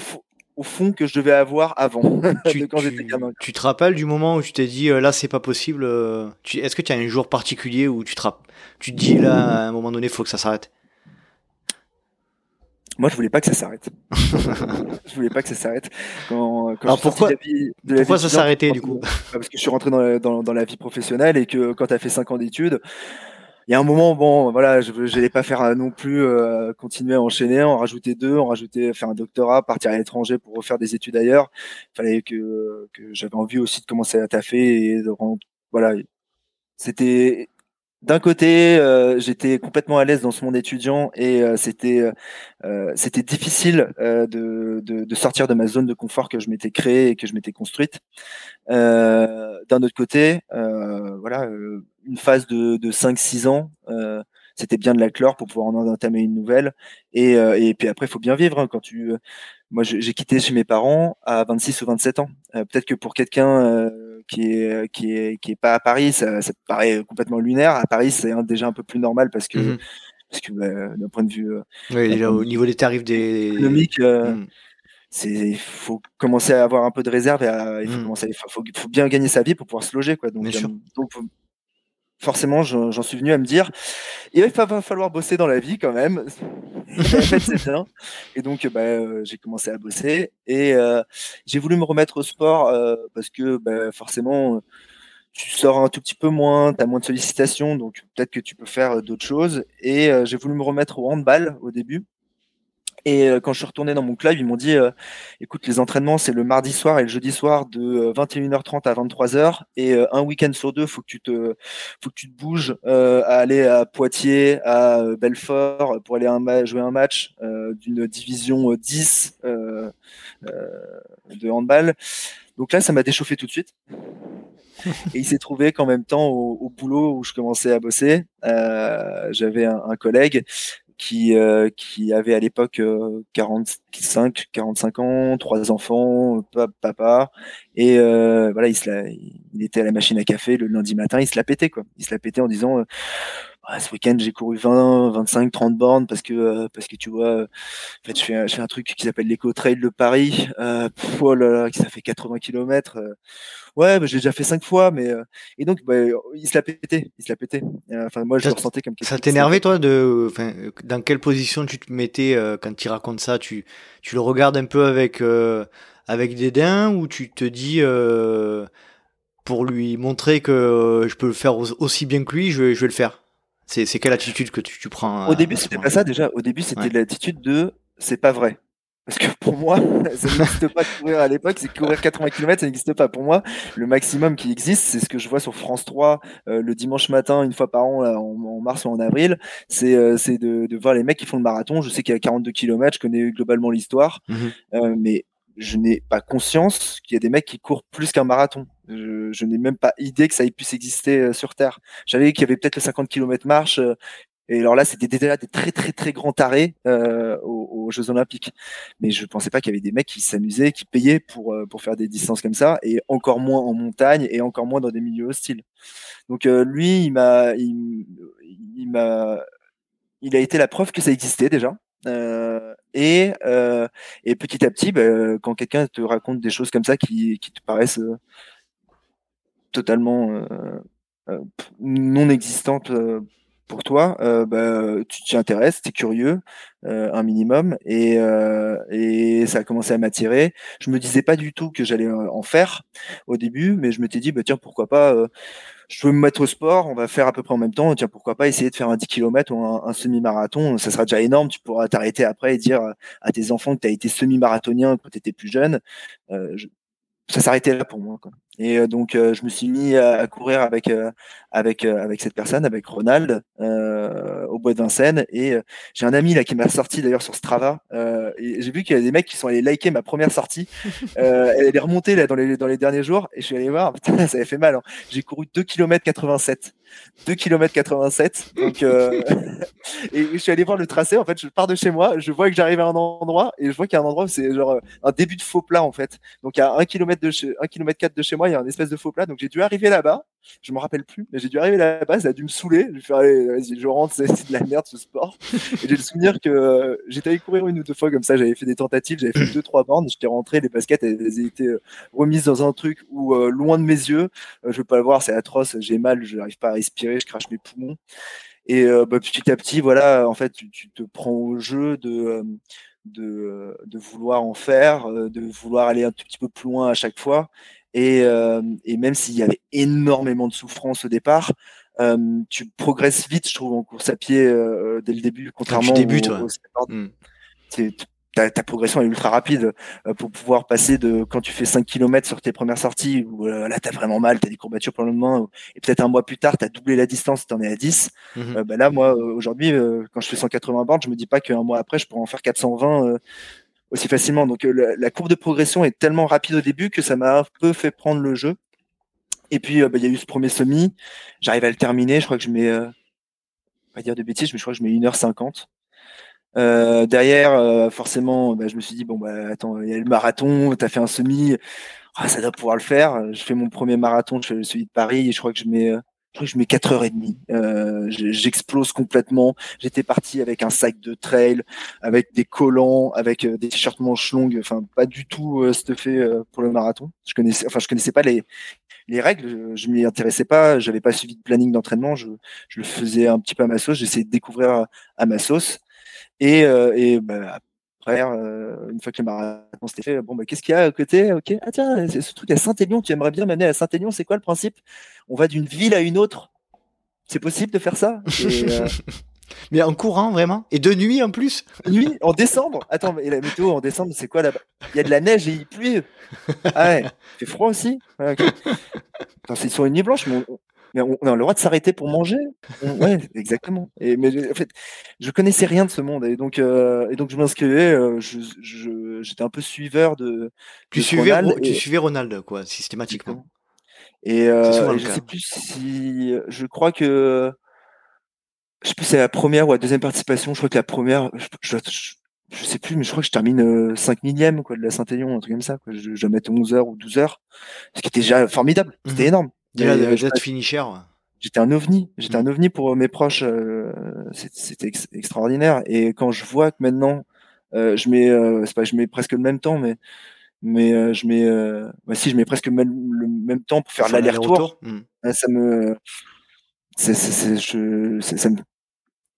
au fond que je devais avoir avant tu, quand j'étais gamin. Tu te rappelles du moment où tu t'es dit euh, là c'est pas possible euh, Est-ce que tu as un jour particulier où tu te, tu te dis là à un moment donné faut que ça s'arrête? Moi, je voulais pas que ça s'arrête. je voulais pas que ça s'arrête. Quand, quand Alors pourquoi, pourquoi ça s'arrêtait du coup? Parce que je suis rentré dans la, dans, dans la vie professionnelle et que quand tu as fait 5 ans d'études, il y a un moment, bon, voilà, je n'allais pas faire euh, non plus euh, continuer à enchaîner, en rajouter deux, en rajouter, faire un doctorat, partir à l'étranger pour refaire des études ailleurs. Il fallait que, que j'avais envie aussi de commencer à taffer et de rendre, voilà. C'était d'un côté, euh, j'étais complètement à l'aise dans ce monde étudiant et c'était c'était difficile de, de, de, sortir de ma zone de confort que je m'étais créée et que je m'étais construite. D'un autre côté, voilà une phase de, de 5-6 ans, euh, c'était bien de la clore pour pouvoir en entamer une nouvelle. Et, euh, et puis après, il faut bien vivre. Hein, quand tu, euh, moi, j'ai quitté chez mes parents à 26 ou 27 ans. Peut-être que pour quelqu'un qui est qui est qui est pas à Paris, ça, ça paraît complètement lunaire. À Paris, c'est déjà un peu plus normal parce que mmh parce que bah, d'un point de vue oui, au niveau des tarifs des économiques. Mmh. c'est il faut commencer à avoir un peu de réserve et il faut mmh. commencer il faut, faut, bien gagner sa vie pour pouvoir se loger quoi donc, donc forcément, j'en suis venu à me dire, il va falloir bosser dans la vie quand même. Et donc, bah, euh, j'ai commencé à bosser et euh, j'ai voulu me remettre au sport euh, parce que bah, forcément, tu sors un tout petit peu moins, tu as moins de sollicitations, donc peut-être que tu peux faire d'autres choses. Et j'ai voulu me remettre au handball au début. Et euh, quand je suis retourné dans mon club, ils m'ont dit euh, écoute, les entraînements, c'est le mardi soir et le jeudi soir de 21h30 à 23h. Et un week-end sur deux, faut que tu te, faut que tu te bouges à aller à Poitiers, à Belfort pour aller jouer un match d'une division 10 de handball. Donc là, ça m'a déchauffé tout de suite. Et il s'est trouvé qu'en même temps, au, boulot où je commençais à bosser, euh, j'avais un, un, collègue qui, euh, qui avait à l'époque 45, euh, 45 ans, trois enfants, papa, et euh, voilà, il, se la, il était à la machine à café le lundi matin, il se la pétait quoi. Il se la pétait en disant ce week-end j'ai couru 20, 25, 30 bornes parce que euh, parce que tu vois, en fait je fais un, je fais un truc qui s'appelle l'éco trail de Paris, euh, oh là là, ça fait 80 km. Euh. ouais, bah, j'ai déjà fait cinq fois, mais euh, et donc bah, il se l'a pété, il se l'a pété. Enfin moi je le ressentais comme. Ça t'énervait toi de, enfin dans quelle position tu te mettais quand tu racontes ça, tu tu le regardes un peu avec avec dédain ou tu te dis pour lui montrer que je peux le faire aussi bien que lui, je je vais le faire? C'est quelle attitude que tu, prends Au début, c'était pas ça déjà. Au début, c'était l'attitude de c'est pas vrai. Parce que pour moi, ça n'existe pas courir à l'époque, c'est courir 80 km, ça n'existe pas. Pour moi, le maximum qui existe, c'est ce que je vois sur France 3 euh, le dimanche matin, une fois par an, en, mars ou en avril, c'est euh, de, de, voir les mecs qui font le marathon. Je sais qu'il y a 42 km, je connais globalement l'histoire, mmh euh, mais je n'ai pas conscience qu'il y a des mecs qui courent plus qu'un marathon. Je, n'ai même pas idée que ça puisse exister euh, sur Terre. J'avais qu'il y avait peut-être le 50 km marche. Euh, et alors là, c'était déjà des très très très grands tarés euh, aux, Jeux Olympiques. Mais je pensais pas qu'il y avait des mecs qui s'amusaient, qui payaient pour pour faire des distances comme ça, et encore moins en montagne et encore moins dans des milieux hostiles. Donc lui, il m'a il, il m'a il a été la preuve que ça existait déjà. Euh, et, euh, et petit à petit, bah, quand quelqu'un te raconte des choses comme ça qui, qui te paraissent euh, totalement euh, non existantes pour toi, bah, tu t'y intéresses, tu es curieux un minimum, et, et ça a commencé à m'attirer. Je me disais pas du tout que j'allais en faire au début, mais je m'étais dit, bah, tiens, pourquoi pas je veux me mettre au sport, on va faire à peu près en même temps. Tiens, pourquoi pas essayer de faire un 10 km ou un, semi-marathon Ça sera déjà énorme. Tu pourras t'arrêter après et dire à tes enfants que tu as été semi-marathonien quand tu étais plus jeune. Euh, ça s'arrêtait là pour moi. Et euh, donc, euh, je me suis mis à, courir avec euh, avec avec cette personne, avec Ronald, au bois de Vincennes. Et j'ai un ami là qui m'a sorti d'ailleurs sur Strava. et j'ai vu qu'il y a des mecs qui sont allés liker ma première sortie. elle est remontée là dans les dans les derniers jours. Et je suis allé voir. Putain, ça avait fait mal. Hein. J'ai couru 2 km 87. 2 km 87. Donc, et je suis allé voir le tracé. En fait, je pars de chez moi, je vois que j'arrive à un endroit et je vois qu'il y a un endroit où c'est genre un début de faux plat en fait. Donc, à 1 km de chez, 1 km 4 de chez moi, il y a un espèce de faux plat. Donc j'ai dû arriver là-bas. Je me rappelle plus, mais j'ai dû arriver là-bas. Ça a dû me saouler. Je faire, allez, vas-y, je rentre, c'est de la merde ce sport. Et j'ai le souvenir que euh, j'étais allé courir une ou deux fois comme ça. J'avais fait des tentatives, j'avais fait deux, trois bornes. J'étais rentré, les baskets, elles, étaient euh, remises dans un truc où, euh, loin de mes yeux, je veux pas le voir, c'est atroce. J'ai mal, je n'arrive pas à respirer, je crache mes poumons. Et bah, petit à petit, voilà, en fait, tu, tu te prends au jeu de de, de, vouloir en faire, de vouloir aller un tout petit peu plus loin à chaque fois. Et, euh, et même s'il y avait énormément de souffrance au départ, euh, tu progresses vite, je trouve, en course à pied euh, dès le début, contrairement au, mmh. ta, ta, progression est ultra rapide pour pouvoir passer de quand tu fais 5 km sur tes premières sorties où là tu as vraiment mal, tu as des courbatures pour le lendemain et peut-être un mois plus tard tu as doublé la distance, tu en es à 10. Mmh bah là moi aujourd'hui quand je fais 180 bornes, je me dis pas qu'un mois après je pourrais en faire 420 aussi facilement. Donc euh, la, courbe de progression est tellement rapide au début que ça m'a un peu fait prendre le jeu. Et puis euh, bah, il y a eu ce premier semi, j'arrive à le terminer, je crois que je mets, euh, pas dire de bêtises, mais je crois que je mets 1h50. Euh, derrière, forcément, bah, je me suis dit bon bah attends, il y a le marathon, tu as fait un semi, ah, ça doit pouvoir le faire. Je fais mon premier marathon, je fais celui de Paris et je crois que je mets je crois que je mets 4h30. Euh, J'explose complètement. J'étais parti avec un sac de trail, avec des collants, avec euh, des t-shirts manches longues. Enfin, pas du tout euh, stuffé euh, pour le marathon. Je connaissais, enfin, je connaissais pas les, les règles. Je m'y intéressais pas. J'avais pas suivi de planning d'entraînement. Je, je le faisais un petit peu à ma sauce. J'essayais de découvrir à, ma sauce. Et, euh, et bah, frère, euh, une fois que le marathon s'était fait, bon, bah, qu'est-ce qu'il y a à côté? Ok, ah tiens, c'est ce truc à Saint-Élion, tu aimerais bien m'amener à Saint-Élion, c'est quoi le principe? On va d'une ville à une autre. C'est possible de faire ça? Et, euh, Mais en courant, vraiment? Et de nuit en plus? Nuit, en décembre. Attends, mais la météo en décembre, c'est quoi là-bas? Il y a de la neige et il pleut. Ah ouais, il fait froid aussi? Ouais, okay. C'est sur une nuit blanche, mais on, mais on, a le droit de s'arrêter pour manger. ouais, exactement. Et, mais en fait, je connaissais rien de ce monde. Et donc, euh, et donc je m'inscrivais, euh, j'étais je, un peu suiveur de. Tu, de suivais, Ronald tu et- suivais Ronald, quoi, systématiquement. Et, euh, et je sais plus si. Je crois que. Je sais plus si c'est la première ou la deuxième participation. Je crois que la première. Je, je, je- je sais plus, mais je crois que je termine euh, 5 millième quoi, de la Saint-Élion, un truc comme ça. Quoi. Je, je dois mettre 11 heures ou 12 heures. Ce qui était déjà formidable. C'était Mhm. énorme. Déjà, euh, d'être finisher. J'étais un ovni. J'étais un ovni pour mes proches. euh, C'était ex- extraordinaire. Et quand je vois que maintenant, euh, je mets, euh, c'est pas, je mets presque le même temps, mais mais euh, je mets, euh, bah si, je mets presque même, le même temps pour faire l'aller-retour. Ah, ça me je ça me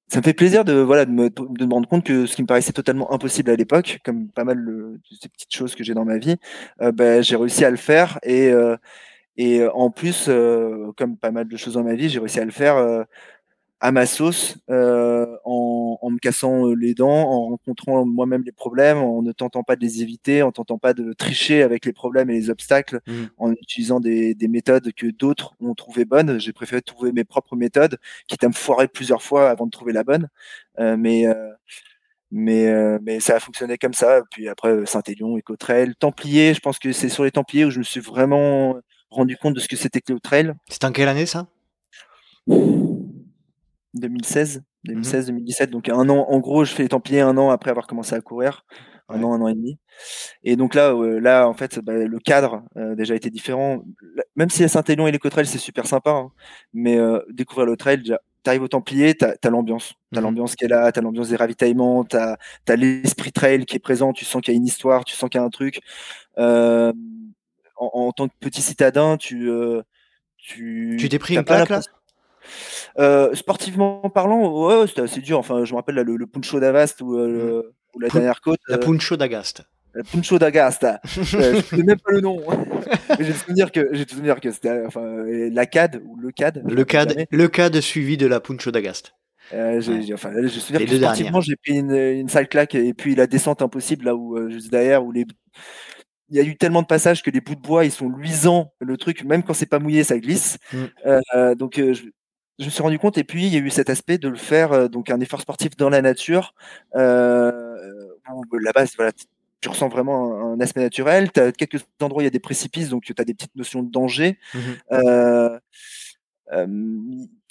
ça me fait plaisir de voilà de me, de me rendre compte que ce qui me paraissait totalement impossible à l'époque comme pas mal de ces petites choses que j'ai dans ma vie euh, ben, j'ai réussi à le faire et euh, et euh, en plus euh, comme pas mal de choses dans ma vie j'ai réussi à le faire euh, à ma sauce euh, en, en me cassant les dents en rencontrant moi-même les problèmes en ne tentant pas de les éviter en tentant pas de tricher avec les problèmes et les obstacles Mhm. en utilisant des, des méthodes que d'autres ont trouvées bonnes. J'ai préféré trouver mes propres méthodes, quitte à me foirer plusieurs fois avant de trouver la bonne. Euh, mais euh, mais euh, mais ça a fonctionné comme ça. Puis après Saint-Élion, Écotrail, Templier. Je pense que c'est sur les Templiers où je me suis vraiment rendu compte de ce que c'était que le trail. C'était en quelle année ça? 2016, 2016, 2017. Donc un an. En gros, je fais les Templiers un an après avoir commencé à courir. Un an, un an et demi. Et donc là, euh, là, en fait, bah, le cadre euh, déjà été différent. Même si la Saint-Élion et les Cotrail, c'est super sympa, hein, mais euh, découvrir le trail, déjà, t'arrives au Templier, t'as as, l'ambiance, t'as Mhm. l'ambiance qui est là, t'as l'ambiance des ravitaillements, t'as as, l'esprit trail qui est présent, tu sens qu'il y a une histoire, tu sens qu'il y a un truc. Euh, en, en tant que petit citadin, tu euh, tu Tu t'es pris t'as une pas là euh, sportivement parlant, ouais, ouais, c'était assez dur. Enfin, je me rappelle là, le, le Puncho d'Avast ou, euh, le- ou la dernière côte. La euh, Puncho d'Agast. la Puncho d'Agasta. Euh, je connais même pas le nom. J'ai le souvenir que j'ai souvenir que c'était enfin la CAD ou le CAD. Le CAD, le CAD suivi de la Puncho d'Agast. Euh, Ouais. enfin que sportivement j'ai pris une, une sale claque et puis la descente impossible là où euh, juste derrière où les il y a eu tellement de passages que les bouts de bois ils sont luisants le truc même quand c'est pas mouillé ça glisse Mm. Euh, donc euh, je, je me suis rendu compte et puis il y a eu cet aspect de le faire euh, donc un effort sportif dans la nature où là-bas voilà tu ressens vraiment un, un aspect naturel tu as quelques endroits où il y a des précipices donc tu as des petites notions de danger euh,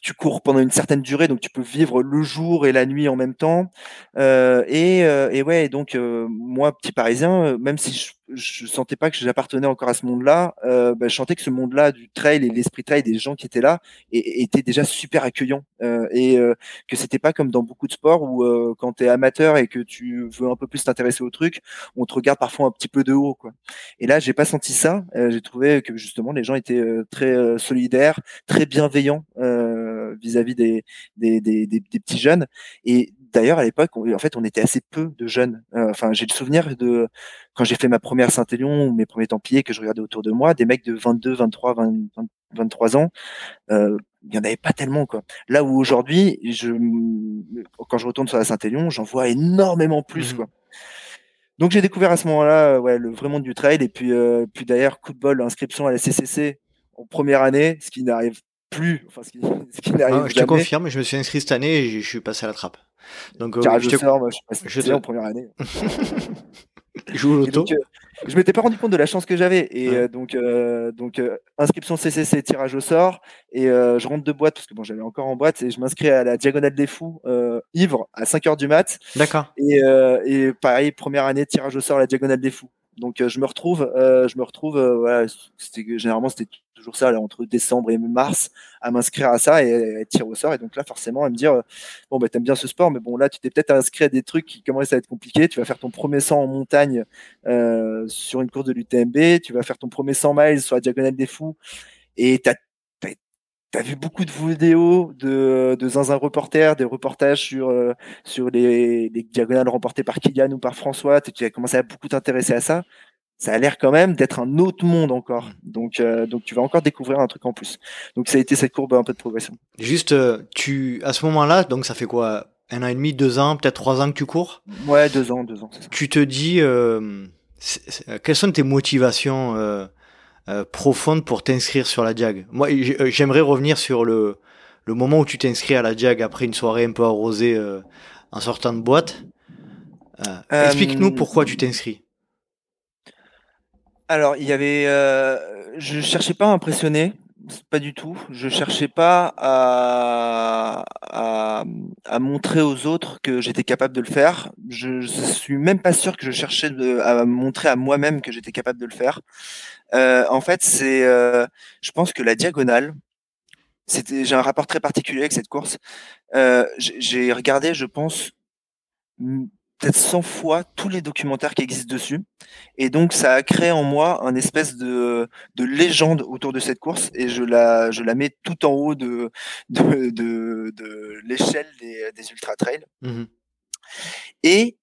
tu cours pendant une certaine durée, donc tu peux vivre le jour et la nuit en même temps. Euh, et, euh, et ouais, donc euh, moi, petit Parisien, même si je, je sentais pas que j'appartenais encore à ce monde-là, euh, bah, je sentais que ce monde-là du trail et l'esprit trail des gens qui étaient là était déjà super accueillant euh, et euh, que c'était pas comme dans beaucoup de sports où euh, quand tu es amateur et que tu veux un peu plus t'intéresser au truc, on te regarde parfois un petit peu de haut, quoi. Et là, j'ai pas senti ça. Euh, j'ai trouvé que justement les gens étaient euh, très solidaires, très bienveillants euh, vis-à-vis des, des, des, des, des petits jeunes. Et d'ailleurs, à l'époque, on- en fait, on était assez peu de jeunes. Euh, Enfin, j'ai le souvenir de quand j'ai fait ma première Saint-Élion ou mes premiers Templiers que je regardais autour de moi, des mecs de 22, 23, 20, 20, 23 ans. Euh, il y en avait pas tellement quoi. Là où aujourd'hui, je quand je retourne sur la Saint-Élion, j'en vois énormément plus quoi. Donc j'ai découvert à ce moment-là, ouais, le vrai monde du trail et puis euh, puis d'ailleurs coup de bol, inscription à la CCC en première année, ce qui n'arrive plus, enfin ce qui, ce qui n'arrive Ah, je te confirme, je me suis inscrit cette année et je suis passé à la trappe. Donc, euh, Tirage je te sort, moi, je suis passé je CCC te- en première année. joue donc, euh, je m'étais pas rendu compte de la chance que j'avais. Et Ouais. euh, donc, euh, donc inscription CCC, tirage au sort. Et je rentre de boîte, parce que bon, j'avais encore en boîte, et je m'inscris à la Diagonale des Fous, ivre, à 5h du mat. D'accord. Et, et pareil, première année, tirage au sort à la Diagonale des Fous. Donc, euh, je me retrouve, euh, je me retrouve, euh, voilà, généralement, c'était toujours ça, entre décembre et mars, à m'inscrire à ça et, et tiré au sort. Et donc là, forcément, à me dire, bon, bah, t'aimes bien ce sport, mais bon, là, tu t'es peut-être inscrit à des trucs qui commencent à être compliqués. Tu vas faire ton premier 100 en montagne sur une course de l'UTMB, tu vas faire ton premier 100 miles sur la Diagonale des Fous, et t'as T'as vu beaucoup de vidéos de, de Zinzin Reporter, des reportages sur, euh, sur les, les diagonales remportées par Kylian ou par François, tu as commencé à beaucoup t'intéresser à ça. ça a l'air quand même d'être un autre monde encore. Donc, euh, donc tu vas encore découvrir un truc en plus. Donc ça a été cette courbe un peu de progression. Juste, tu à ce moment-là, donc ça fait quoi? Un an et demi, deux ans, peut-être trois ans que tu cours? Ouais, deux ans, deux ans. Tu te dis, quelles sont tes motivations profondes pour t'inscrire sur la Diag Moi, j'aimerais revenir sur le le moment où tu t'inscris à la Diag après une soirée un peu arrosée euh, en sortant de boîte. Euh, euh, explique-nous pourquoi tu t'inscris. Alors, il y avait, je cherchais pas à impressionner, pas du tout. Je cherchais pas à, à, montrer aux autres que j'étais capable de le faire. Je, je, suis même pas sûr que je cherchais à montrer à moi-même que j'étais capable de le faire. En fait, c'est, je pense que la diagonale, c'était, j'ai un rapport très particulier avec cette course. Euh, j'ai regardé, je pense, peut-être 100 fois tous les documentaires qui existent dessus. Et donc, ça a créé en moi un espèce de, de légende autour de cette course. Et je la, je la mets tout en haut de, de, de, de l'échelle des, des ultra trails. Mmh Et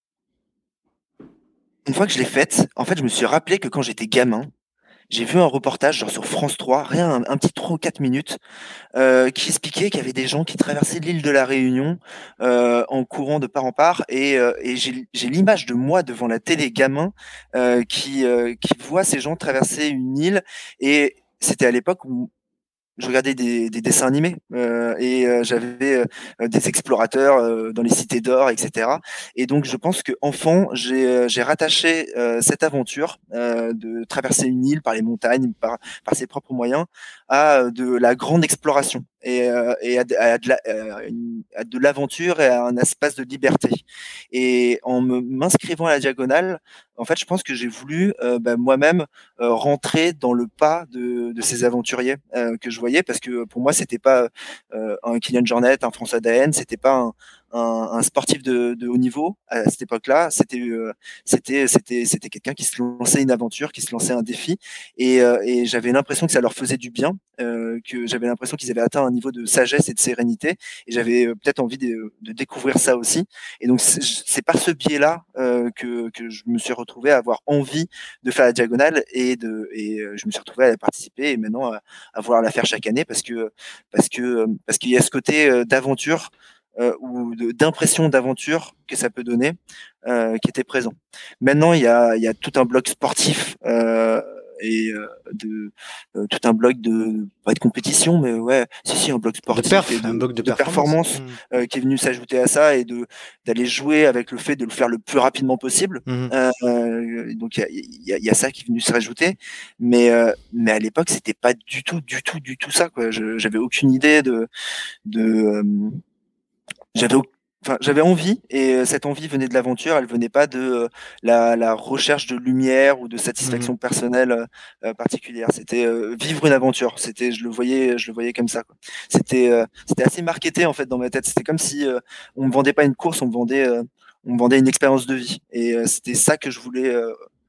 une fois que je l'ai faite, en fait, je me suis rappelé que quand j'étais gamin, j'ai vu un reportage genre sur France 3, rien, un, petit 3 ou 4 minutes, euh, qui expliquait qu'il y avait des gens qui traversaient l'île de la Réunion euh, en courant de part en part, et, euh, j'ai l'image de moi devant la télé gamin qui, qui voit ces gens traverser une île, et c'était à l'époque où je regardais des, des dessins animés euh, et euh, j'avais euh, des explorateurs dans les cités d'or, etc. Et donc je pense que enfant, j'ai rattaché cette aventure de traverser une île par les montagnes, par ses propres moyens, à de la grande exploration et, et à, à, de l'aventure et à un espace de liberté. Et en m'inscrivant à la diagonale, en fait, je pense que j'ai voulu bah, moi-même rentrer dans le pas de, de ces aventuriers que je voyais parce que pour moi c'était pas euh, un Kylian Jornet, un François Daen, c'était pas un, un, sportif de, de, haut niveau à cette époque-là. C'était euh, c'était c'était c'était quelqu'un qui se lançait une aventure, qui se lançait un défi, et, euh, et j'avais l'impression que ça leur faisait du bien, euh, que j'avais l'impression qu'ils avaient atteint un niveau de sagesse et de sérénité, et j'avais peut-être envie de, de, découvrir ça aussi. Et donc c'est par ce biais-là que que je me suis retrouvé à avoir envie de faire la diagonale et de et je me suis retrouvé à participer et maintenant à, à vouloir la faire chaque année parce que parce que parce qu'il y a ce côté d'aventure euh, ou d'impression d'aventure que ça peut donner euh, qui était présent. Maintenant, il y a, il y a tout un bloc sportif euh, et euh, de euh, tout un bloc de pas de compétition mais ouais si si un bloc sportif de un bloc de, performance, mmh. qui est venu s'ajouter à ça et de d'aller jouer avec le fait de le faire le plus rapidement possible mmh. donc il y a, y a, ça qui est venu se rajouter mais mais à l'époque c'était pas du tout du tout du tout ça quoi j'avais aucune idée de de j'avais enfin j'avais envie et euh, cette envie venait de l'aventure elle venait pas de euh, la, la, recherche de lumière ou de satisfaction mmh. personnelle euh, particulière. C'était vivre une aventure. C'était je le voyais je le voyais comme ça c'était c'était assez marketé en fait dans ma tête. C'était comme si on me vendait pas une course on me vendait on me vendait une expérience de vie. Et c'était ça que je voulais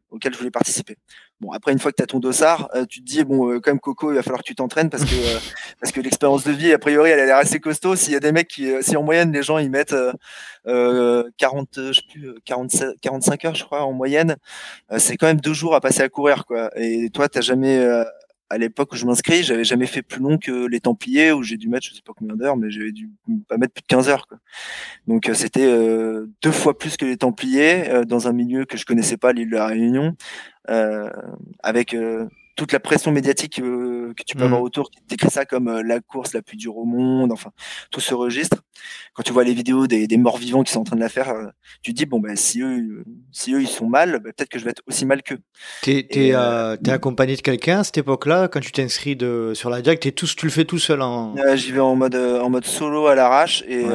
auquel je voulais participer. Bon, après, une fois que tu as ton dossard, euh, tu te dis, bon, euh, quand même, Coco, il va falloir que tu t'entraînes parce que, euh, parce que l'expérience de vie, a priori, elle a l'air assez costaud. S'il y a des mecs qui, si en moyenne, les gens, ils mettent 40, je sais plus, 45 heures, je crois, en moyenne, c'est quand même deux jours à passer à courir, quoi. Et toi, t'as jamais, à l'époque où je m'inscris, j'avais jamais fait plus long que les Templiers où j'ai dû mettre, je sais pas combien d'heures, mais j'avais dû pas mettre plus de 15 heures. Quoi. Donc euh, c'était euh, deux fois plus que les Templiers euh, dans un milieu que je connaissais pas, l'île de la Réunion, avec toute la pression médiatique euh, que tu peux avoir mmh. autour, qui décrit ça comme euh, la course la plus dure au monde, enfin, tout ce registre. Quand tu vois les vidéos des, des morts vivants qui sont en train de la faire, euh, tu te dis, bon, ben, si eux, si eux, ils sont mal, ben, peut-être que je vais être aussi mal qu'eux. T'es, t'es, accompagné de quelqu'un à cette époque-là, quand tu t'inscris de, sur la t'es tout, tu le fais tout seul en... J'y vais en mode, en mode solo à l'arrache et,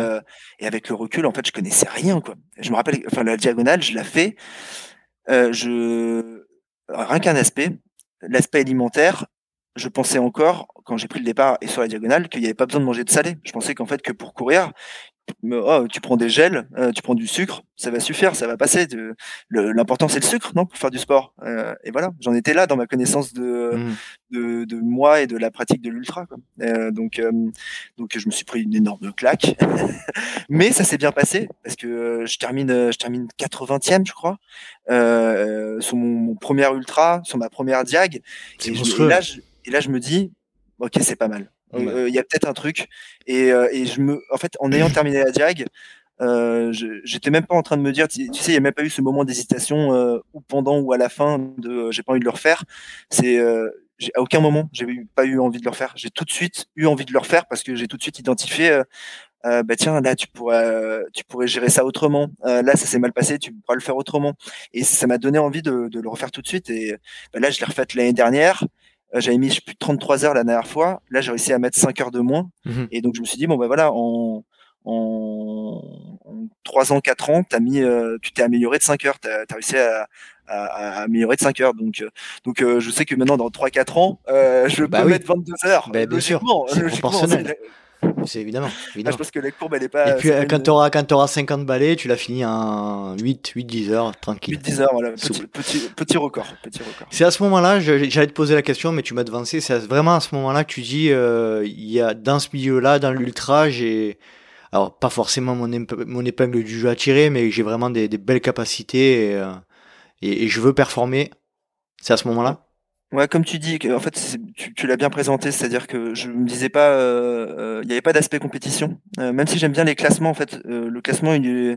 et avec le recul, en fait, je connaissais rien, quoi. Je me rappelle, enfin, la diagonale, je la fais, je, rien qu'un aspect, l'aspect alimentaire, je pensais encore, quand j'ai pris le départ et sur la diagonale, qu'il n'y avait pas besoin de manger de salé. Je pensais qu'en fait, que pour courir, oh, tu prends des gels, euh, tu prends du sucre, ça va suffire, ça va passer. L'important c'est le sucre, non, pour faire du sport. Euh, et voilà, j'en étais là dans ma connaissance de, mmh. de, de, moi et de la pratique de l'ultra. Euh, donc, donc je me suis pris une énorme claque, mais ça s'est bien passé parce que je termine, je termine 80e, je crois, sur mon, premier ultra, sur ma première diag. Et, et, là, je, et là, je me dis, ok, c'est pas mal il y a peut-être un truc. Et, et, je me, en fait, en ayant terminé la diag, euh, j'étais même pas en train de me dire, tu, sais, il n'y a même pas eu ce moment d'hésitation euh, ou pendant ou à la fin de j'ai pas envie de le refaire. C'est à aucun moment j'ai pas eu envie de le refaire. J'ai tout de suite eu envie de le refaire parce que j'ai tout de suite identifié. Euh, bah tiens là tu pourrais tu pourrais gérer ça autrement là ça s'est mal passé tu pourras le faire autrement et ça m'a donné envie de, de, le refaire tout de suite et bah, là je l'ai refait l'année dernière euh, j'avais mis plus de 33 heures la dernière fois. Là, j'ai réussi à mettre 5 heures de moins. Mhm. Et donc, je me suis dit, bon, ben voilà, en, en, 3 ans, 4 ans, as mis, euh, tu t'es amélioré de 5 heures. Tu as, réussi à, à, améliorer de 5 heures. Donc, euh, donc je sais que maintenant, dans 3-4 ans, je bah peux mettre 22 heures. Bah, bien sûr, c'est proportionnel. C'est évidemment. évidemment. je pense que la courbe, elle est pas. Et puis, quand tu auras, auras, 50 balais, tu l'as fini en 8, 8, 10 heures, tranquille. 8, 10 heures, voilà. Petit, petit, petit, record. Petit record. C'est à ce moment-là, j'allais te poser la question, mais tu m'as devancé. C'est vraiment à ce moment-là que tu dis, euh, il y a dans ce milieu-là, dans l'ultra, j'ai. Alors, pas forcément mon, mon, épingle du jeu à tirer, mais j'ai vraiment des, des, belles capacités et, euh, et, et je veux performer. C'est à ce moment-là? Ouais, comme tu dis, en fait, tu, tu l'as bien présenté, c'est-à-dire que je me disais pas, euh, euh, il n'y avait pas d'aspect compétition. Euh, même si j'aime bien les classements, en fait, le classement, il est,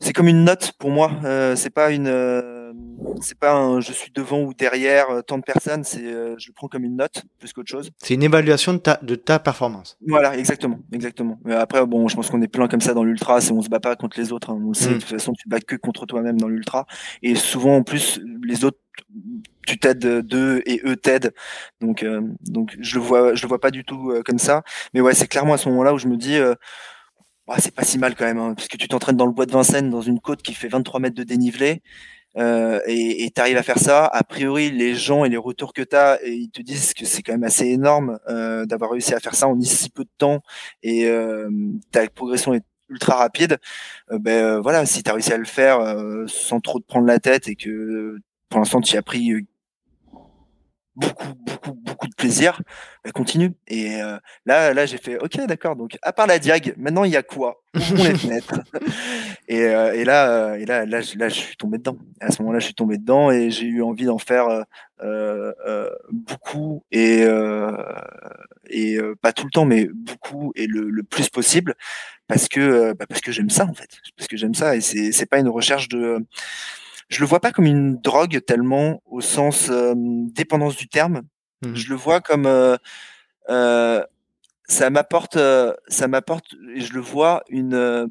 c'est comme une note pour moi. c'est pas une, c'est pas un, je suis devant ou derrière tant de personnes. C'est, je le prends comme une note plus qu'autre chose. C'est une évaluation de ta, de ta performance. Voilà, exactement, exactement. Mais après, bon, je pense qu'on est plein comme ça dans l'ultra. C'est on se bat pas contre les autres. Hein, on le sait. Mm. De toute façon, tu te bats que contre toi-même dans l'ultra. Et souvent, en plus, les autres tu t'aides d'eux et eux t'aident. Donc, euh, donc je le vois, je le vois pas du tout euh, comme ça. Mais ouais, c'est clairement à ce moment-là où je me dis, euh, c'est pas si mal quand même, hein, parce tu t'entraînes dans le bois de Vincennes, dans une côte qui fait 23 mètres de dénivelé. et tu arrives à faire ça, a priori les gens et les retours que tu ils te disent que c'est quand même assez énorme d'avoir réussi à faire ça en si peu de temps et ta progression est ultra rapide. ben voilà, si tu as réussi à le faire sans trop te prendre la tête et que pour l'instant tu as pris beaucoup, beaucoup, beaucoup de plaisir, bah, continue. Et euh, là, là, j'ai fait, ok, d'accord. Donc, à part la diag, maintenant, il y a quoi? Les fenêtres? et, euh, et là, euh, et là, là, là, je suis tombé dedans. À ce moment-là, je suis tombé dedans et j'ai eu envie d'en faire beaucoup et et pas tout le temps, mais beaucoup et le, le plus possible parce que bah, parce que j'aime ça en fait, parce que j'aime ça et c'est c'est pas une recherche de je le vois pas comme une drogue tellement au sens euh, dépendance du terme. Mmh je le vois comme euh, euh, ça m'apporte, ça m'apporte, et je le vois une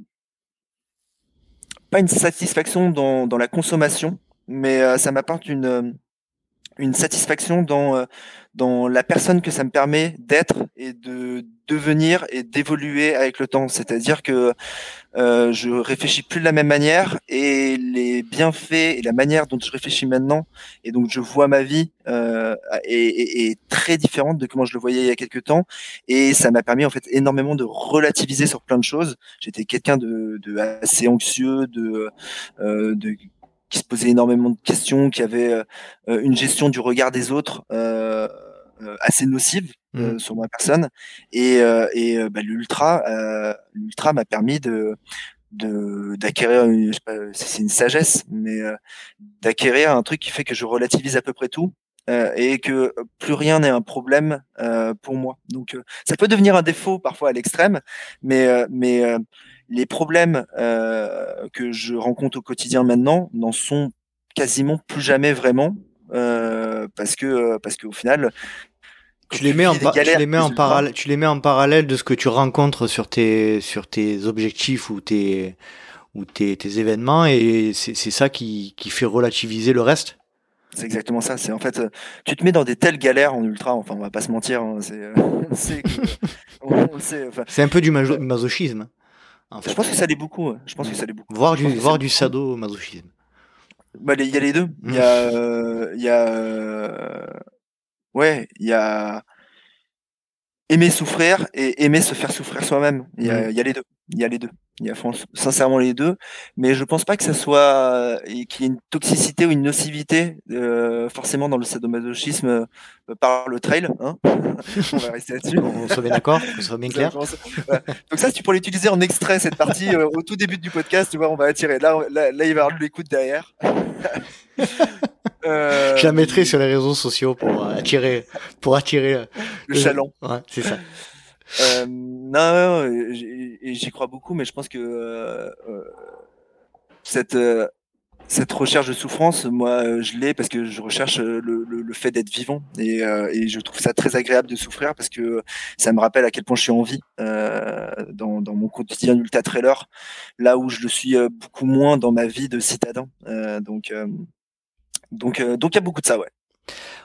pas une satisfaction dans, dans la consommation, mais ça m'apporte une une satisfaction dans dans la personne que ça me permet d'être et de devenir et d'évoluer avec le temps. C'est-à-dire que euh, je réfléchis plus de la même manière et les bienfaits et la manière dont je réfléchis maintenant et donc je vois ma vie euh, est, est, très différente de comment je le voyais il y a quelques temps et ça m'a permis en fait énormément de relativiser sur plein de choses. J'étais quelqu'un de, de, assez anxieux, de, euh, de qui se posait énormément de questions, qui avait euh, une gestion du regard des autres. Euh, assez nocive euh, mmh. sur ma personne. Et, euh, et bah, l'ultra l'ultra m'a permis de d'acquérir c'est une sagesse mais d'acquérir un truc qui fait que je relativise à peu près tout et que plus rien n'est un problème pour moi. Donc ça peut devenir un défaut parfois à l'extrême mais mais les problèmes que je rencontre au quotidien maintenant n'en sont quasiment plus jamais vraiment. euh, parce que euh, parce qu'au final tu les mets en, tu les mets en parallèle tu les mets en parallèle de ce que tu rencontres sur tes sur tes objectifs ou tes ou tes, tes événements et c'est ça qui, qui fait relativiser le reste? C'est exactement ça. C'est en fait, euh, tu te mets dans des telles galères en ultra. Enfin, on va pas se mentir. C'est, c'est un peu du masochisme. En fait. Je pense que ça l'est beaucoup. Je pense que ça l'est beaucoup. Voir du, voir du sado masochisme. Bah, il y a les deux. Il y a, mmh. il y a, ouais, il y a, aimer souffrir et aimer se faire souffrir soi-même. Il, y a, il y a les deux. Il y a les deux. Il y a sincèrement les deux, mais je pense pas que ça soit qu'il y ait une toxicité ou une nocivité euh, forcément dans le sadomasochisme euh, par le trail. Hein on va rester là-dessus. On soit bien d'accord, on soit bien clair. Donc ça, tu pourrais l'utiliser en extrait cette partie euh, au tout début du podcast. Tu vois, on va attirer. Là, là, là il va y avoir l'écoute derrière. Je la mettrai sur les réseaux sociaux pour attirer, pour attirer le, chaland. Ouais, c'est ça. Euh, non, j'y crois beaucoup, mais je pense que euh, cette cette recherche de souffrance, moi, je l'ai parce que je recherche le, le, fait d'être vivant et, et, je trouve ça très agréable de souffrir parce que ça me rappelle à quel point je suis en vie euh, dans, dans, mon quotidien ultra trailer, là où je le suis beaucoup moins dans ma vie de citadin. Euh, donc, donc, euh, donc il y a beaucoup de ça, ouais.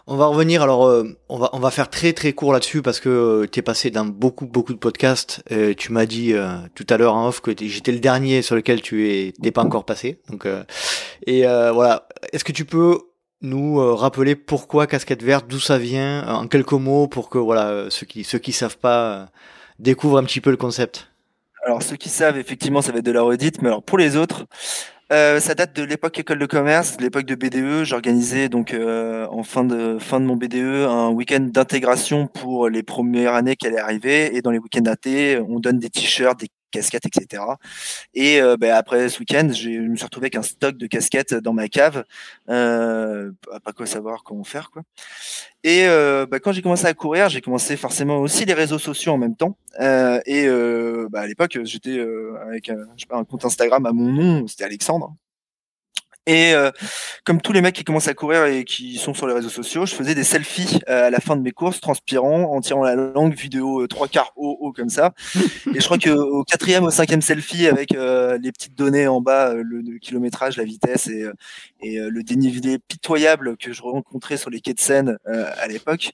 On va revenir alors euh, on va on va faire très très court là-dessus parce que euh, tu es passé dans beaucoup beaucoup de podcasts tu m'as dit tout à l'heure en off que j'étais le dernier sur lequel tu es t'es pas encore passé. Donc et voilà. Est-ce que tu peux nous rappeler pourquoi casquette verte d'où ça vient en quelques mots pour que voilà ceux qui ceux qui savent pas découvrent un petit peu le concept? Alors ceux qui savent effectivement ça va être de la redite mais alors pour les autres euh, ça date de l'époque école de commerce, de l'époque de BDE. J'organisais donc euh, en fin de fin de mon BDE un week-end d'intégration pour les premières années qui allaient arriver. Et dans les week-ends d'inté, on donne des t-shirts, des casquettes, etc. Et euh, ben, après ce week-end, je me suis retrouvé avec un stock de casquettes dans ma cave, euh, pas quoi savoir comment faire quoi. Et euh, ben, quand j'ai commencé à courir, j'ai commencé forcément aussi les réseaux sociaux en même temps. Euh, et euh, ben, à l'époque, j'étais euh, avec je sais pas, un compte Instagram à mon nom, c'était Alexandre. Et euh, comme tous les mecs qui commencent à courir et qui sont sur les réseaux sociaux, je faisais des selfies euh, à la fin de mes courses, transpirant, en tirant la langue, vidéo euh, trois quarts haut, haut comme ça. Et je crois qu'au quatrième, au cinquième selfie, avec les petites données en bas, le, kilométrage, la vitesse et, et le dénivelé pitoyable que je rencontrais sur les quais de Seine à l'époque.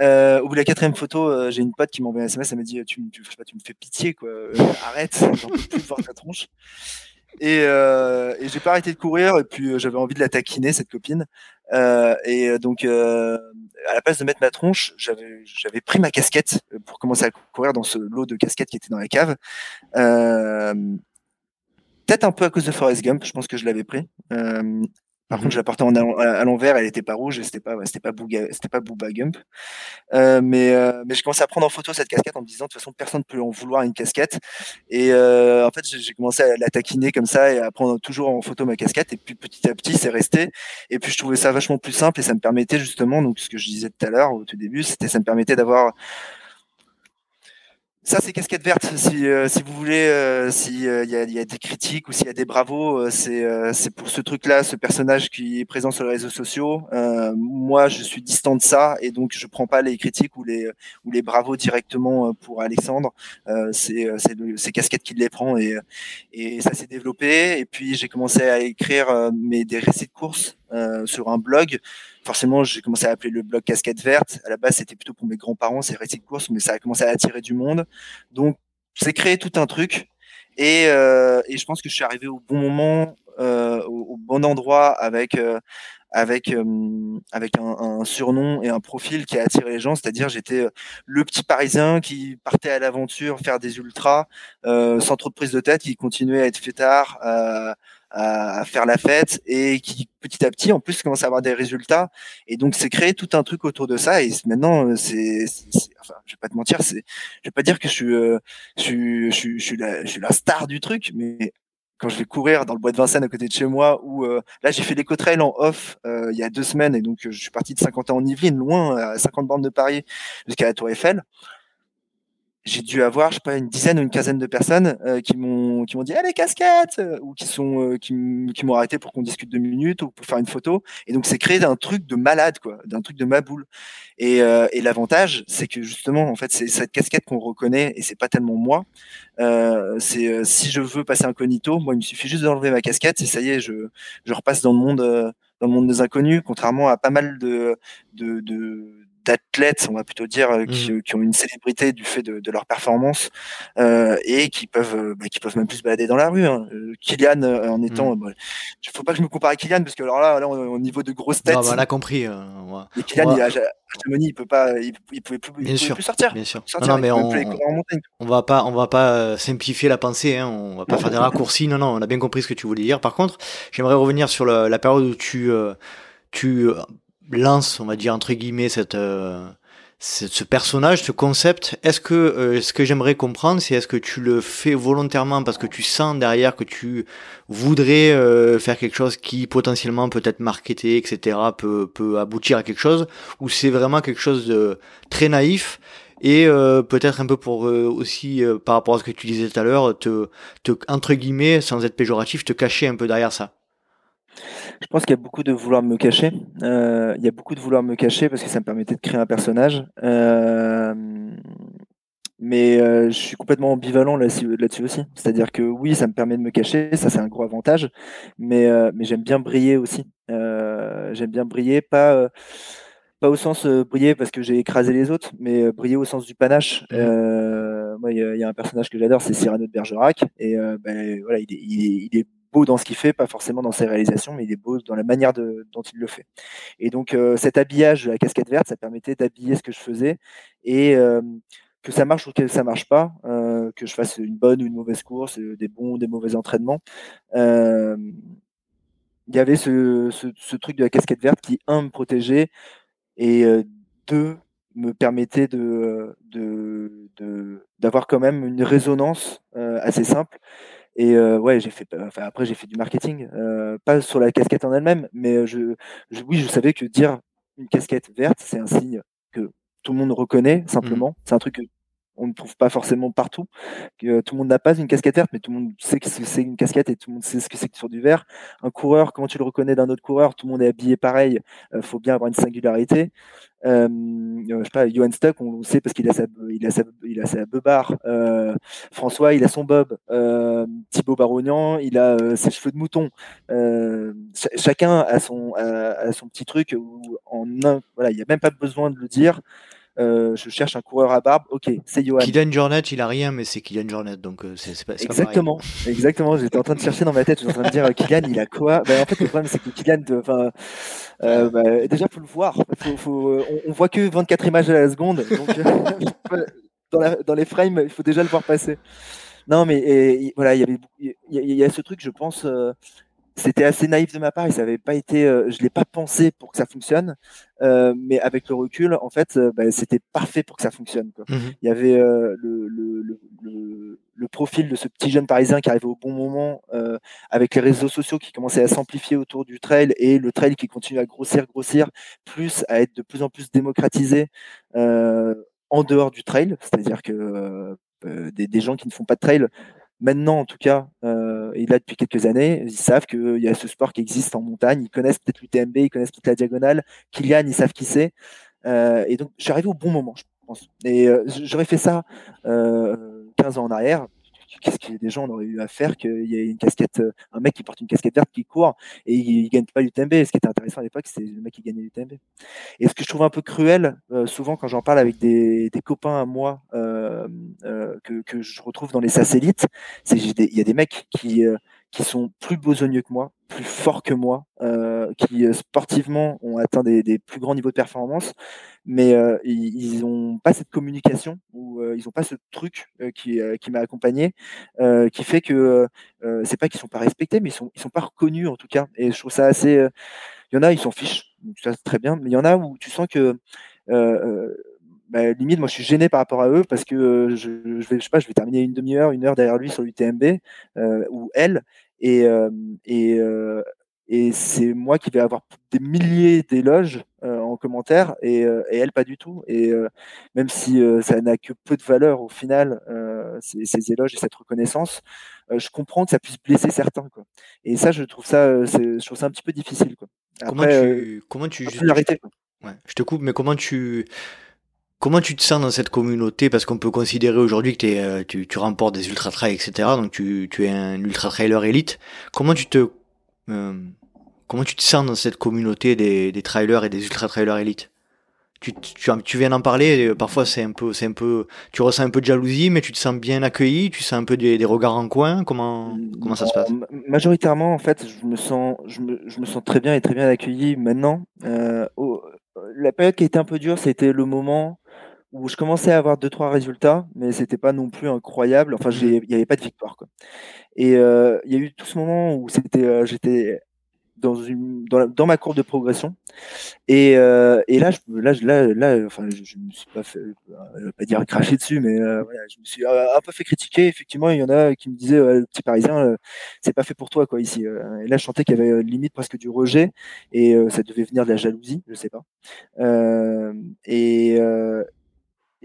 au bout de la quatrième photo, j'ai une pote qui m'envoie un SMS, elle m'a dit tu, tu, tu me fais pitié quoi, arrête, j'en peux plus voir ta tronche. Et, euh, et j'ai pas arrêté de courir. Et puis euh, j'avais envie de la taquiner cette copine. Euh, et donc euh, à la place de mettre ma tronche, j'avais j'avais pris ma casquette pour commencer à courir dans ce lot de casquettes qui était dans la cave. Euh, Peut-être un peu à cause de Forrest Gump, je pense que je l'avais pris. Par contre, je la portais en, à, l'envers, elle était pas rouge, c'était pas, c'était pas Booga, c'était pas Booba Gump. Euh, mais, euh, mais je commençais à prendre en photo cette casquette en me disant de toute façon personne ne peut en vouloir une casquette. Et euh, en fait, j'ai commencé à la taquiner comme ça et à prendre toujours en photo ma casquette. Et puis petit à petit, c'est resté. Et puis je trouvais ça vachement plus simple et ça me permettait justement, donc ce que je disais tout à l'heure au tout début, c'était ça me permettait d'avoir ça, c'est casquette verte. Si, euh, si vous voulez, euh, s'il euh, y, a, y, a, des critiques ou s'il y a des bravos, euh, c'est c'est pour ce truc-là, ce personnage qui est présent sur les réseaux sociaux. moi, je suis distant de ça et donc je prends pas les critiques ou les ou les bravos directement pour Alexandre. c'est casquettes qui les prend et et ça s'est développé. Et puis j'ai commencé à écrire mes des récits de courses sur un blog forcément, j'ai commencé à appeler le blog Casquette Verte. À la base, c'était plutôt pour mes grands-parents, c'est récits de course, mais ça a commencé à attirer du monde. Donc, c'est créé tout un truc. Et, euh, et, je pense que je suis arrivé au bon moment, euh, au, bon endroit avec euh, avec euh, avec un, surnom et un profil qui a attiré les gens. C'est-à-dire, j'étais euh, le petit Parisien qui partait à l'aventure faire des ultras sans trop de prise de tête, qui continuait à être fêtard à, faire la fête et qui petit à petit en plus commence à avoir des résultats. Et donc c'est créé tout un truc autour de ça. Et maintenant euh, c'est enfin je vais pas te mentir c'est je vais pas dire que je suis euh, je suis je suis, je suis la je suis la star du truc mais quand je vais courir dans le bois de Vincennes à côté de chez moi, où euh, là j'ai fait l'éco-trail en off il y a deux semaines et donc je suis parti de 50 ans en Yvelines, loin à 50 bornes de Paris jusqu'à la Tour Eiffel j'ai dû avoir, je sais pas, une dizaine ou une quinzaine de personnes euh, qui m'ont qui m'ont dit allez casquette ou qui sont euh, qui, m'ont arrêté pour qu'on discute deux minutes ou pour faire une photo. Et donc c'est créé d'un truc de malade quoi, d'un truc de maboule. Et, euh, et l'avantage, c'est que justement en fait c'est cette casquette qu'on reconnaît et c'est pas tellement moi. c'est si je veux passer incognito, moi il me suffit juste d'enlever ma casquette et ça y est, je je repasse dans le monde dans le monde des inconnus, contrairement à pas mal de de, de d'athlètes, on va plutôt dire, mmh. qui, ont une célébrité du fait de, leur performance et qui peuvent, bah, qui peuvent même plus se balader dans la rue. Hein. Kylian, en étant, il mmh. ne faut pas que je me compare à Kylian parce que alors là, au niveau de grosses têtes, on a compris. et Kylian, il a, il peut pas, il, pouvait plus, bien sûr, plus sortir. Bien sûr. non, mais on, on, va pas, on va pas simplifier la pensée. Hein, on va pas faire des raccourcis. Non, non, on a bien compris ce que tu voulais dire. Par contre, j'aimerais revenir sur la, période où tu, tu lance, on va dire entre guillemets, cette, euh, ce personnage, ce concept. Est-ce que euh, ce que j'aimerais comprendre, c'est est-ce que tu le fais volontairement parce que tu sens derrière que tu voudrais euh, faire quelque chose qui potentiellement peut être marketé, etc., peut, peut aboutir à quelque chose, ou c'est vraiment quelque chose de très naïf et peut-être un peu pour aussi par rapport à ce que tu disais tout à l'heure, te, te entre guillemets, sans être péjoratif, te cacher un peu derrière ça? Je pense qu'il y a beaucoup de vouloir me cacher. Euh, il y a beaucoup de vouloir me cacher parce que ça me permettait de créer un personnage. Euh, mais euh, je suis complètement ambivalent là-dessus aussi. C'est-à-dire que oui, ça me permet de me cacher, ça c'est un gros avantage, mais, mais j'aime bien briller aussi. j'aime bien briller, pas, pas au sens briller parce que j'ai écrasé les autres, mais briller au sens du panache. Mmh. moi, il y, a un personnage que j'adore, c'est Cyrano de Bergerac, et ben, voilà, il est, il est dans ce qu'il fait, pas forcément dans ses réalisations, mais il est beau dans la manière dont il le fait. Et donc euh, cet habillage de la casquette verte, ça permettait d'habiller ce que je faisais et euh, que ça marche ou que ça marche pas, euh, que je fasse une bonne ou une mauvaise course, des bons ou des mauvais entraînements. Il y avait ce, truc de la casquette verte qui, un, me protégeait et deux, me permettait de d'avoir quand même une résonance assez simple et euh, ouais, j'ai fait. Enfin, après, j'ai fait du marketing, euh, pas sur la casquette en elle-même, mais je, oui, je savais que dire une casquette verte, c'est un signe que tout le monde reconnaît simplement. Mmh. C'est un truc que on ne trouve pas forcément partout. Que tout le monde n'a pas une casquette verte, mais tout le monde sait que c'est une casquette et tout le monde sait ce que c'est que sur du vert. Un coureur, comment tu le reconnais d'un autre coureur? Tout le monde est habillé pareil. Il euh, faut bien avoir une singularité. Euh, je sais pas, Johan Stuck, on le sait parce qu'il a sa, il a sa, il a sa. Euh, François, il a son bob. Euh, Thibaut Barognan, il a euh, ses cheveux de mouton. Euh, chacun a son, petit truc voilà, il n'y a même pas besoin de le dire. Euh, je cherche un coureur à barbe, ok, c'est Johan. Kylian Jornet, il a rien, mais c'est Kylian Jornet, donc euh, c'est pas, Exactement, exactement. J'étais en train de chercher dans ma tête, j'étais en train de dire Kylian, il a quoi? Ben, En fait, le problème, c'est que Kylian, enfin, euh, bah, déjà, faut le voir. Faut, faut, on, voit que 24 images à la seconde, donc dans, la, dans, les frames, il faut déjà le voir passer. Non, mais et, voilà, il y avait, il y, y, a ce truc, je pense c'était assez naïf de ma part et ça avait pas été, euh, je l'ai pas pensé pour que ça fonctionne, euh, mais avec le recul, en fait, euh, bah, c'était parfait pour que ça fonctionne. Quoi. Mmh Il y avait le, le, le, le, profil de ce petit jeune parisien qui arrivait au bon moment, avec les réseaux sociaux qui commençaient à s'amplifier autour du trail et le trail qui continue à grossir, grossir, plus à être de plus en plus démocratisé en dehors du trail, c'est-à-dire que des, des, gens qui ne font pas de trail maintenant en tout cas, euh, et là depuis quelques années, ils savent qu'il y a ce sport qui existe en montagne, ils connaissent peut-être l'UTMB, ils connaissent toute la diagonale, Kylian, ils savent qui c'est. Euh, et donc, je suis arrivé au bon moment, je pense. Et euh, j'aurais fait ça 15 ans en arrière, qu'est-ce que des gens auraient eu à faire qu'il y ait une casquette, euh, un mec qui porte une casquette verte qui court et il, gagne pas l'UTMB. Ce qui était intéressant à l'époque, c'est le mec qui gagnait l'UTMB. Et ce que je trouve un peu cruel, euh, souvent quand j'en parle avec des, copains à moi euh, que, je retrouve dans les satellites, c'est qu'il y a des mecs qui sont plus besogneux que moi, plus forts que moi, euh, qui sportivement ont atteint des, plus grands niveaux de performance, mais euh, ils n'ont pas cette communication ou euh, ils n'ont pas ce truc qui, qui m'a accompagné, qui fait que c'est pas qu'ils sont pas respectés, mais ils sont ils sont pas reconnus en tout cas. Et je trouve ça assez. Il y en a, ils s'en fichent, ça c'est très bien, mais il y en a où tu sens que bah, limite, moi, je suis gêné par rapport à eux parce que je, je, vais, sais pas, je vais terminer une demi-heure, une heure derrière lui sur l'UTMB euh, ou elle, et, euh, et, euh, et c'est moi qui vais avoir des milliers d'éloges en commentaire et, et, elle pas du tout. Et même si ça n'a que peu de valeur au final, ces, ces, éloges et cette reconnaissance, je comprends que ça puisse blesser certains. Quoi. Et ça, je trouve ça, je trouve ça un petit peu difficile. Quoi. Après, comment tu, comment tu, ouais, je te coupe, mais comment tu Comment tu te sens dans cette communauté? Parce qu'on peut considérer aujourd'hui que euh, tu, remportes des ultra trails, etc. Donc tu, es un ultra trailer élite. Comment tu te euh, comment tu te sens dans cette communauté des, des trailers et des ultra trailers élites? Tu, viens d'en parler, parfois c'est un peu, un peu, tu ressens un peu de jalousie, mais tu te sens bien accueilli, tu sens un peu des, regards en coin? Comment, ça se passe? Majoritairement, en fait, je me sens, très bien et très bien accueilli maintenant. Euh, la période qui a été un peu dure, c'était le moment où je commençais à avoir deux trois résultats, mais c'était pas non plus incroyable. Enfin, mmh. il n'y avait pas de victoire. Quoi. Et euh, il y a eu tout ce moment où c'était, euh, j'étais dans, une, dans, dans, ma courbe de progression. Et, euh, et là, je, là, là, là, enfin, je, je me suis pas fait, je vais pas dire cracher dessus, mais voilà, je me suis un peu fait critiquer. Effectivement, il y en a qui me disaient, le petit Parisien, c'est pas fait pour toi, quoi, ici. Et là, je sentais qu'il y avait limite presque du rejet, et ça devait venir de la jalousie, je sais pas. et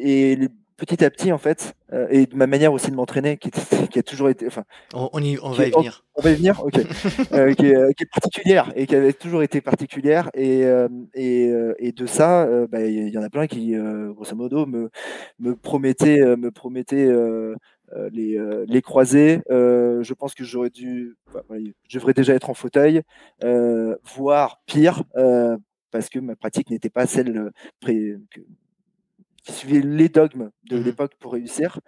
et petit à petit en fait euh, et de ma manière aussi de m'entraîner qui, qui, a toujours été enfin on, y, on va y venir. on, va y venir ok. Euh, qui, est, qui, est, particulière et qui avait toujours été particulière. Et euh, et, et, de ça bah, il y en a plein qui grosso modo me me promettaient me promettaient les, les croiser je pense que j'aurais dû bah, je devrais déjà être en fauteuil voire pire parce que ma pratique n'était pas celle que, qui suivait les dogmes de mmh l'époque pour réussir.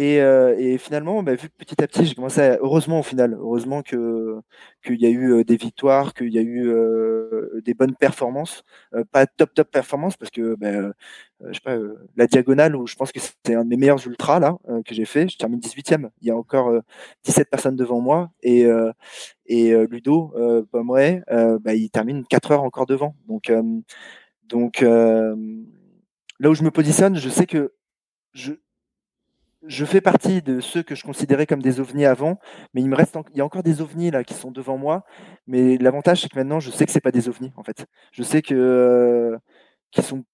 Et, euh, et, finalement, bah, vu que petit à petit, j'ai commencé à, heureusement au final, heureusement que qu'il y a eu euh, des victoires, qu'il y a eu euh, des bonnes performances, euh, pas top top performances parce que bah, euh, je sais pas la diagonale où je pense que c'était un de mes meilleurs ultras là que j'ai fait, je termine 18e. Il y a encore 17 personnes devant moi et et Ludo Pomeray, bah, il termine 4 heures encore devant. Donc donc là où je me positionne, je sais que je, je fais partie de ceux que je considérais comme des ovnis avant, mais il me reste, il y a encore des ovnis là qui sont devant moi. Mais l'avantage, c'est que maintenant, je sais que c'est pas des ovnis en fait. Je sais que euh, qu'ils sont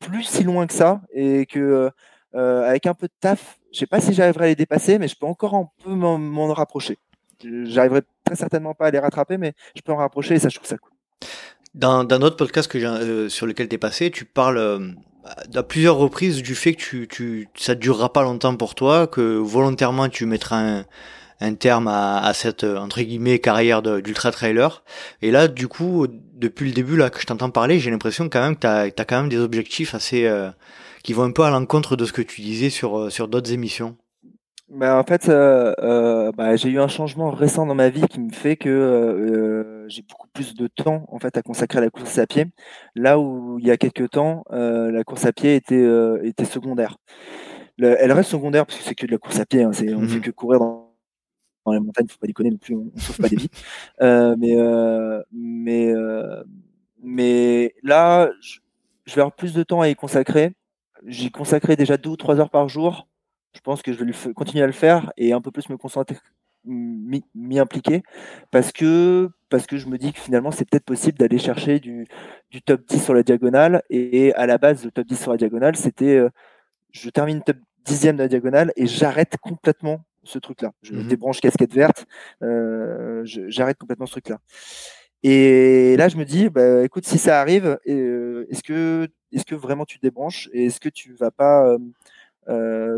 plus si loin que ça et que euh, avec un peu de taf, je sais pas si j'arriverai à les dépasser, mais je peux encore un peu m'en rapprocher. J'arriverai très certainement pas à les rattraper, mais je peux en rapprocher et ça, je trouve ça cool. Dans autre podcast que euh, sur lequel tu es passé, tu parles euh, à plusieurs reprises du fait que tu, tu, ça durera pas longtemps pour toi, que volontairement tu mettras un, un terme à, à, cette entre guillemets carrière d'ultra trailer. Et là, du coup, depuis le début là que je t'entends parler, j'ai l'impression quand même que t'as as quand même des objectifs assez euh, qui vont un peu à l'encontre de ce que tu disais sur euh, sur d'autres émissions. Bah, en fait, euh, euh, bah, j'ai eu un changement récent dans ma vie qui me fait que euh, j'ai beaucoup plus de temps en fait à consacrer à la course à pied. Là où il y a quelques temps, euh, la course à pied était euh, était secondaire. Le, elle reste secondaire parce que c'est que de la course à pied. Hein, c'est, on ne fait mmh que courir dans, dans les montagnes, faut pas déconner non plus, on, on sauve pas des vies. mais mais mais là, je, je vais avoir plus de temps à y consacrer. J'y consacrais déjà deux ou trois heures par jour je pense que je vais continuer à le faire et un peu plus me concentrer, m'y impliquer, parce que, parce que je me dis que finalement, c'est peut-être possible d'aller chercher du, du, top 10 sur la diagonale. Et, à la base, le top 10 sur la diagonale, c'était euh, je termine top 10e de la diagonale et j'arrête complètement ce truc-là. Je mmh débranche casquette verte, euh, j'arrête complètement ce truc-là. Et là, je me dis, bah, écoute, si ça arrive, euh, est-ce que, est-ce que vraiment tu débranches et est-ce que tu vas pas euh,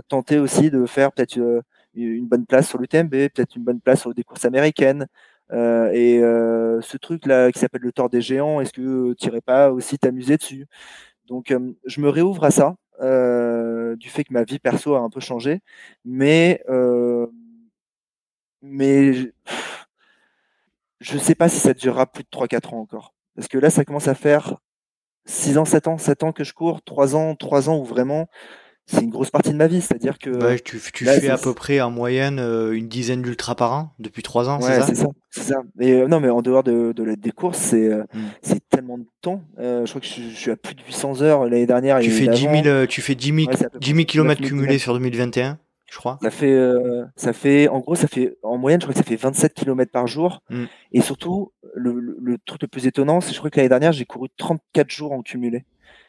tenter aussi de faire peut-être euh, une bonne place sur l'UTMB, peut-être une bonne place sur des courses américaines. Euh, et euh, ce truc-là qui s'appelle le tort des géants, est-ce que tu n'irais pas aussi t'amuser dessus? Donc, euh, je me réouvre à ça, du fait que ma vie perso a un peu changé, mais mais je ne sais pas si ça durera plus de 3-4 ans encore. Parce que là, ça commence à faire 6 ans, 7 ans, 7 ans que je cours, 3 ans, 3 ans où vraiment c'est une grosse partie de ma vie. C'est-à-dire que. Ouais, tu, tu fais à peu près en moyenne euh, une dizaine d'ultra par an depuis trois ans, ouais, c'est ça C'est ça. Et, euh, non, mais en dehors de, de des courses, c'est euh, hmm. c'est tellement de temps. je crois que je, je, suis à plus de 800 heures l'année dernière. Tu fais, 10 000, tu fais 10 000, ouais, 10 000 km cumulés sur 2021 je crois. Ça fait, ça fait, en gros, ça fait, en moyenne, je crois que ça fait 27 km par jour. Hmm. Et surtout, le, le, le, truc le plus étonnant, c'est je crois que l'année dernière, j'ai couru 34 jours en cumulé.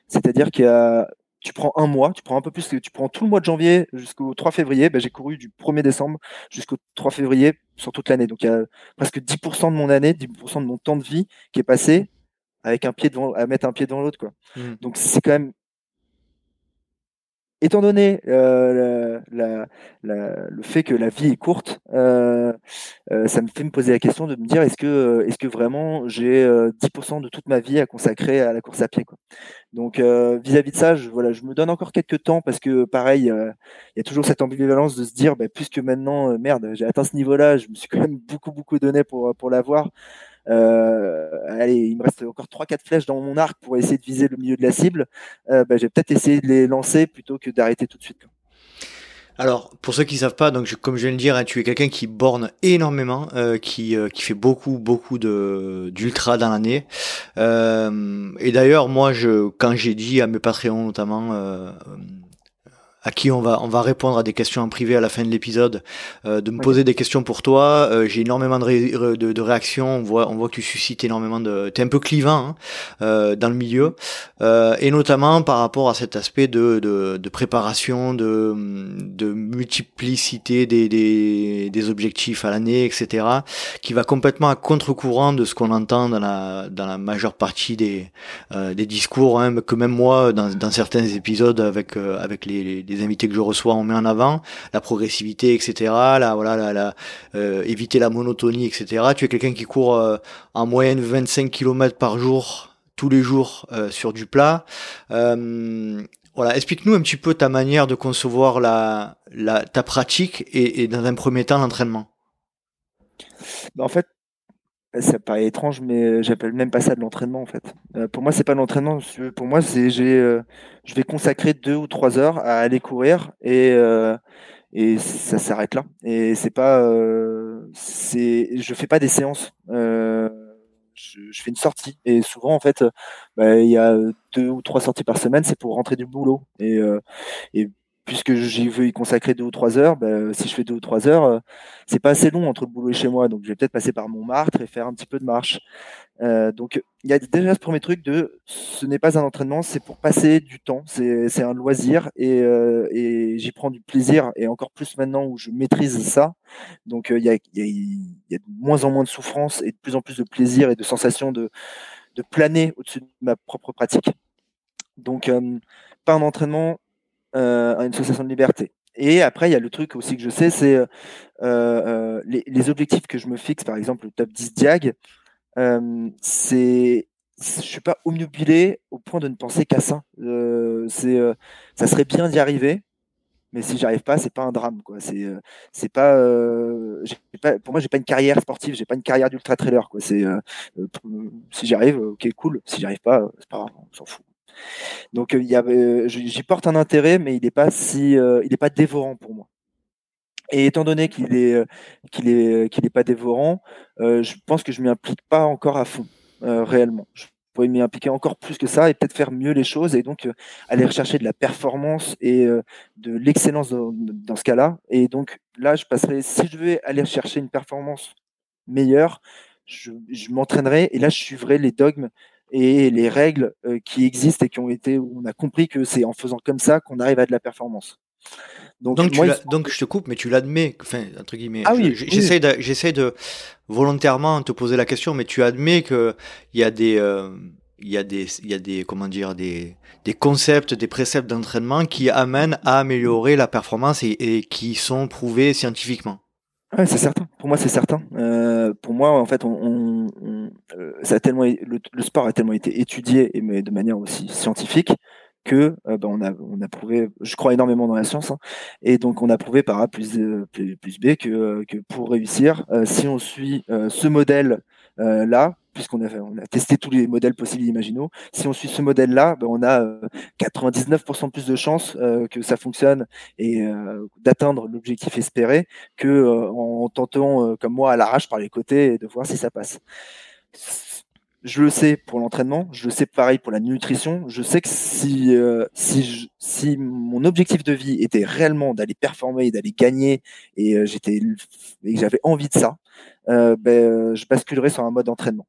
C'est-à-dire qu'il y a tu prends un mois, tu prends un peu plus, tu prends tout le mois de janvier jusqu'au 3 février. Ben, j'ai couru du 1er décembre jusqu'au 3 février sur toute l'année. Donc il y a presque 10% de mon année, 10% de mon temps de vie qui est passé avec un pied devant, à mettre un pied devant l'autre. Quoi. Mmh. Donc c'est quand même étant donné euh, le fait que la vie est courte, euh, euh, ça me fait me poser la question de me dire est-ce que, est-ce que vraiment j'ai 10% de toute ma vie à consacrer à la course à pied quoi. Donc vis-à-vis de ça, je, voilà, je me donne encore quelques temps parce que pareil, il y a toujours cette ambivalence de se dire bah, puisque maintenant, merde, j'ai atteint ce niveau-là, je me suis quand même beaucoup beaucoup donné pour, pour l'avoir. Euh, allez, il me reste encore 3-4 flèches dans mon arc pour essayer de viser le milieu de la cible. Euh, bah, j'ai peut-être essayé de les lancer plutôt que d'arrêter tout de suite. Alors, pour ceux qui ne savent pas, donc comme je viens de le dire, hein, tu es quelqu'un qui borne énormément, euh, qui, qui fait beaucoup, beaucoup d'ultra dans l'année. et d'ailleurs, moi, je, quand j'ai dit à mes Patreons notamment, à qui on va on va répondre à des questions en privé à la fin de l'épisode, euh, de me poser des questions pour toi. Euh, j'ai énormément de, de, de, réactions. On voit on voit que tu suscites énormément de. T'es un peu clivant hein, euh, dans le milieu et notamment par rapport à cet aspect de de, de préparation, de de multiplicité des des, des objectifs à l'année, etc. Qui va complètement à contre-courant de ce qu'on entend dans la dans la majeure partie des des discours hein, que même moi dans dans certains épisodes avec avec les, les invités que je reçois, on met en avant la progressivité, etc. La, voilà, la, euh, éviter la monotonie, etc. Tu es quelqu'un qui court euh, en moyenne 25 km par jour tous les jours euh, sur du plat. voilà, explique-nous un petit peu ta manière de concevoir la, ta pratique et, et dans un premier temps l'entraînement. Bah, en fait, ça paraît étrange, mais j'appelle même pas ça de l'entraînement en fait. Euh, pour moi, c'est pas l'entraînement. Pour moi, c'est j'ai, euh, je vais consacrer deux ou trois heures à aller courir et euh, et ça s'arrête là. Et c'est pas, c'est, je fais pas des séances. Je, je, fais une sortie et souvent en fait, bah, il y a deux ou trois sorties par semaine, c'est pour rentrer du boulot et et puisque j'y veux y consacrer deux ou trois heures, ben, si je fais deux ou trois heures, euh, c'est pas assez long entre le boulot et chez moi, donc je vais peut-être passer par Montmartre et faire un petit peu de marche. Euh, donc il y a déjà ce premier truc de ce n'est pas un entraînement, c'est pour passer du temps, c'est un loisir et, euh, et j'y prends du plaisir et encore plus maintenant où je maîtrise ça. Donc il y, a, y, a, y, a, de moins en moins de souffrance et de plus en plus de plaisir et de sensation de, de planer au-dessus de ma propre pratique. Donc pas un entraînement, euh, une sensation de liberté. Et après, il y a le truc aussi que je sais, c'est euh, euh, les, objectifs que je me fixe, par exemple le top 10 Diag, c'est je suis pas omnubilé au point de ne penser qu'à ça. c'est ça serait bien d'y arriver, mais si j'arrive pas, c'est pas un drame quoi. C'est c'est pas, pour moi j'ai pas une carrière sportive, j'ai pas une carrière d'ultra trailer quoi. C'est si j'arrive, ok cool. Si j'arrive pas, c'est pas grave, on s'en fout. Donc euh, euh, j'y porte un intérêt, mais il n'est euh, pas dévorant pour moi. Et étant donné qu'il est qu'il est qu'il n'est pas dévorant, je pense que je m'y implique pas encore à fond réellement. Je pourrais m'y impliquer encore plus que ça et peut-être faire mieux les choses et donc aller rechercher de la performance et de l'excellence dans, ce cas-là. Et donc là, je passerai si je veux aller chercher une performance meilleure, je, je m'entraînerai et là je suivrai les dogmes et les règles euh, qui existent et qui ont été, on a compris que c'est en faisant comme ça qu'on arrive à de la performance. Donc, donc, je te coupe, mais tu l'admets, enfin, entre guillemets. Ah oui, j'essaie de, j'essaie de volontairement te poser la question, mais tu admets que il y a des, euh, il y a des, il y a des, comment dire, des, des concepts, des préceptes d'entraînement qui amènent à améliorer la performance et, et qui sont prouvés scientifiquement. Ouais, c'est certain. Pour moi, c'est certain. Euh, pour moi, en fait, on, euh, ça a tellement, le, sport a tellement été étudié, et mais de manière aussi scientifique, que euh, ben, on, a, on a prouvé, je crois énormément dans la science, hein, et donc on a prouvé par A plus B que, que pour réussir, si on suit ce modèle là, puisqu'on a, on a testé tous les modèles possibles et imaginaux. Si on suit ce modèle-là, ben on a 99% plus de chances euh, que ça fonctionne et euh, d'atteindre l'objectif espéré que euh, en tentant, comme moi, à l'arrache par les côtés et de voir si ça passe. Je le sais pour l'entraînement, je le sais pareil pour la nutrition. Je sais que si, si, si mon objectif de vie était réellement d'aller performer et d'aller gagner et j'étais et que j'avais envie de ça, ben, je basculerais sur un mode entraînement.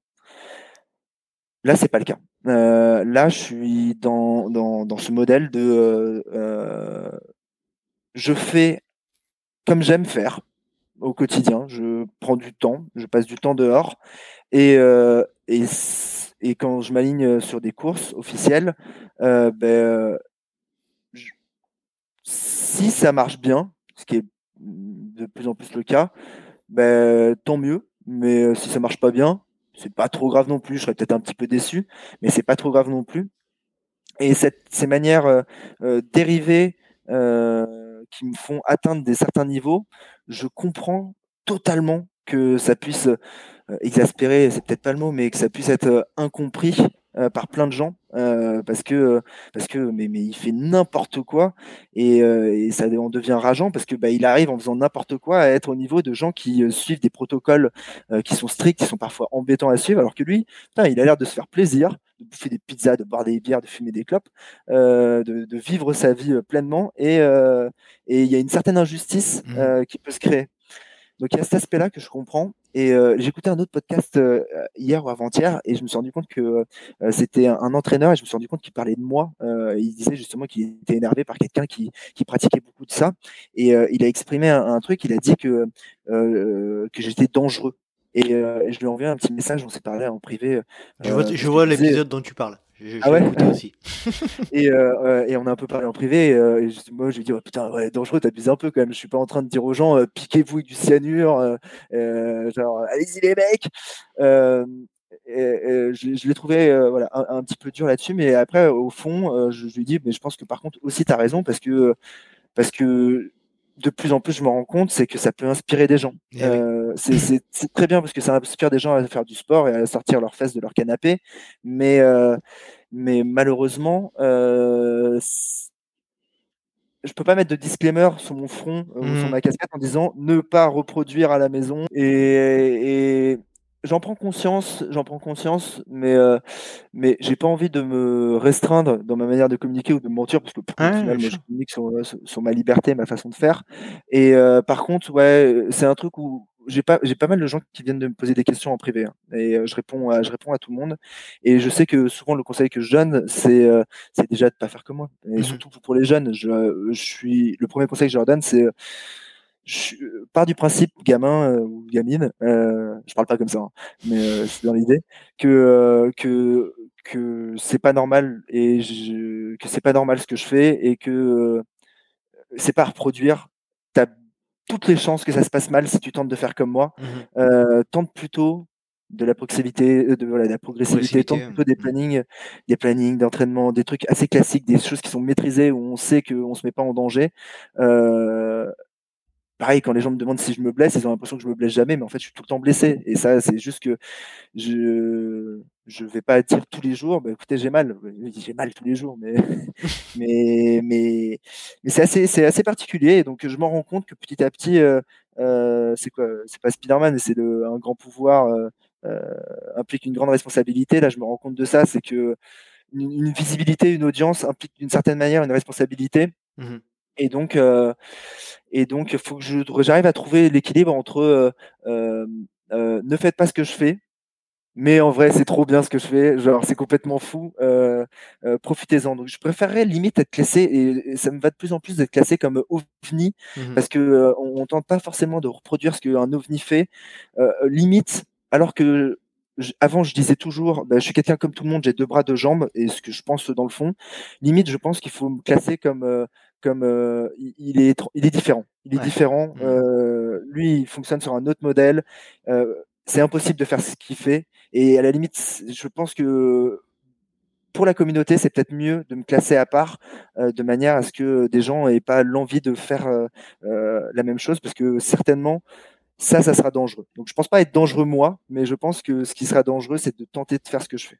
Là, c'est pas le cas. Euh, là, je suis dans, dans, ce modèle de euh, euh, je fais comme j'aime faire au quotidien. Je prends du temps, je passe du temps dehors et, et, et quand je m'aligne sur des courses officielles, ben, si ça marche bien, ce qui est de plus en plus le cas, ben, tant mieux. Mais si ça marche pas bien, c'est pas trop grave non plus. Je serais peut-être un petit peu déçu, mais c'est pas trop grave non plus. Et cette, ces manières dérivées qui me font atteindre des certains niveaux, je comprends totalement que ça puisse exaspérer, c'est peut-être pas le mot, mais que ça puisse être incompris euh, par plein de gens euh, parce que parce que mais, mais il fait n'importe quoi et, euh, et, ça en devient rageant parce que bah, il arrive en faisant n'importe quoi à être au niveau de gens qui suivent des protocoles qui sont stricts qui sont parfois embêtants à suivre alors que lui putain, il a l'air de se faire plaisir de bouffer des pizzas de boire des bières de fumer des clopes de, de, vivre sa vie pleinement et et il y a une certaine injustice mmh. qui peut se créer donc il y a cet aspect-là que je comprends. Et euh, écouté un autre podcast euh, hier ou avant-hier et je me suis rendu compte que euh, c'était un, entraîneur et je me suis rendu compte qu'il parlait de moi. il disait justement qu'il était énervé par quelqu'un qui, qui, pratiquait beaucoup de ça. Et il a exprimé un, truc, il a dit que, que j'étais dangereux. Et, je lui ai envoyé un petit message, on s'est parlé en privé. je vois, je vois l'épisode dont tu parles. Je, ah ouais? aussi. et, euh, et, on a un peu parlé en privé. Euh, et moi, je lui ai dit oh, Putain, ouais, dangereux, t'abuses un peu quand même. Je suis pas en train de dire aux gens euh, Piquez-vous avec du cyanure. Euh, genre, allez-y les mecs. Et, je, je l'ai trouvé voilà, un, petit peu dur là-dessus. Mais après, au fond, je, je, lui ai dit Mais je pense que par contre, aussi, tu as raison parce que. Parce que de plus en plus, je me rends compte, c'est que ça peut inspirer des gens. Eh euh, c'est très bien parce que ça inspire des gens à faire du sport et à sortir leurs fesses de leur canapé. Mais, euh, mais malheureusement, euh, je peux pas mettre de disclaimer sur mon front ou sur mmh. ma casquette en disant ne pas reproduire à la maison. Et, et, j'en prends conscience, j'en prends conscience, mais euh, mais j'ai pas envie de me restreindre dans ma manière de communiquer ou de mentir parce que au final, moi, je communique sur, ma liberté, ma façon de faire. Et euh, par contre, ouais, c'est un truc où j'ai pas j'ai pas mal de gens qui viennent de me poser des questions en privé hein, et euh, je réponds à je réponds à tout le monde. Et je sais que souvent le conseil que je donne c'est euh, c'est déjà de pas faire comme moi. Et mmh surtout pour les jeunes je, je suis le premier conseil que je leur donne c'est je pars du principe, gamin euh, ou gamine, euh, je parle pas comme ça, hein, mais euh, c'est dans l'idée que euh, que que c'est pas normal et je, que c'est pas normal ce que je fais et que c'est pas à reproduire. T'as toutes les chances que ça se passe mal si tu tentes de faire comme moi. Mmh tente plutôt de la proximité, de, voilà, de la progressivité, tente plutôt des plannings, des plannings d'entraînement, des trucs assez classiques, des choses qui sont maîtrisées où on sait qu'on se met pas en danger. Euh, pareil, quand les gens me demandent si je me blesse, ils ont l'impression que je me blesse jamais, mais en fait, je suis tout le temps blessé. Et ça, c'est juste que je je vais pas dire tous les jours, bah, écoutez, j'ai mal. J'ai mal tous les jours, mais mais mais, mais c'est assez c'est assez particulier. donc, je m'en rends compte que petit à petit, euh, euh, c'est quoi C'est pas Spider-Man, c'est un grand pouvoir euh, implique une grande responsabilité. Là, je me rends compte de ça, c'est que une, visibilité, une audience implique d'une certaine manière une responsabilité. Mmh et donc, euh, et donc, il faut que j'arrive à trouver l'équilibre entre euh, euh, euh, ne faites pas ce que je fais, mais en vrai, c'est trop bien ce que je fais. Genre, c'est complètement fou. Euh, euh, profitez-en. Donc, je préférerais limite être classé, et, ça me va de plus en plus d'être classé comme ovni, mmh parce que on, tente pas forcément de reproduire ce qu'un ovni fait. limite, alors que avant, je disais toujours, bah, je suis quelqu'un comme tout le monde, j'ai deux bras, deux jambes, et ce que je pense dans le fond, limite, je pense qu'il faut me classer comme comme euh, il, est il est différent. Il est différent. Mmh. Euh, lui, il fonctionne sur un autre modèle. Euh, c'est impossible de faire ce qu'il fait. Et à la limite, je pense que pour la communauté, c'est peut-être mieux de me classer à part, de manière à ce que des gens n'aient pas l'envie de faire la même chose, parce que certainement, ça, ça sera dangereux. Donc je pense pas être dangereux moi, mais je pense que ce qui sera dangereux, c'est de tenter de faire ce que je fais.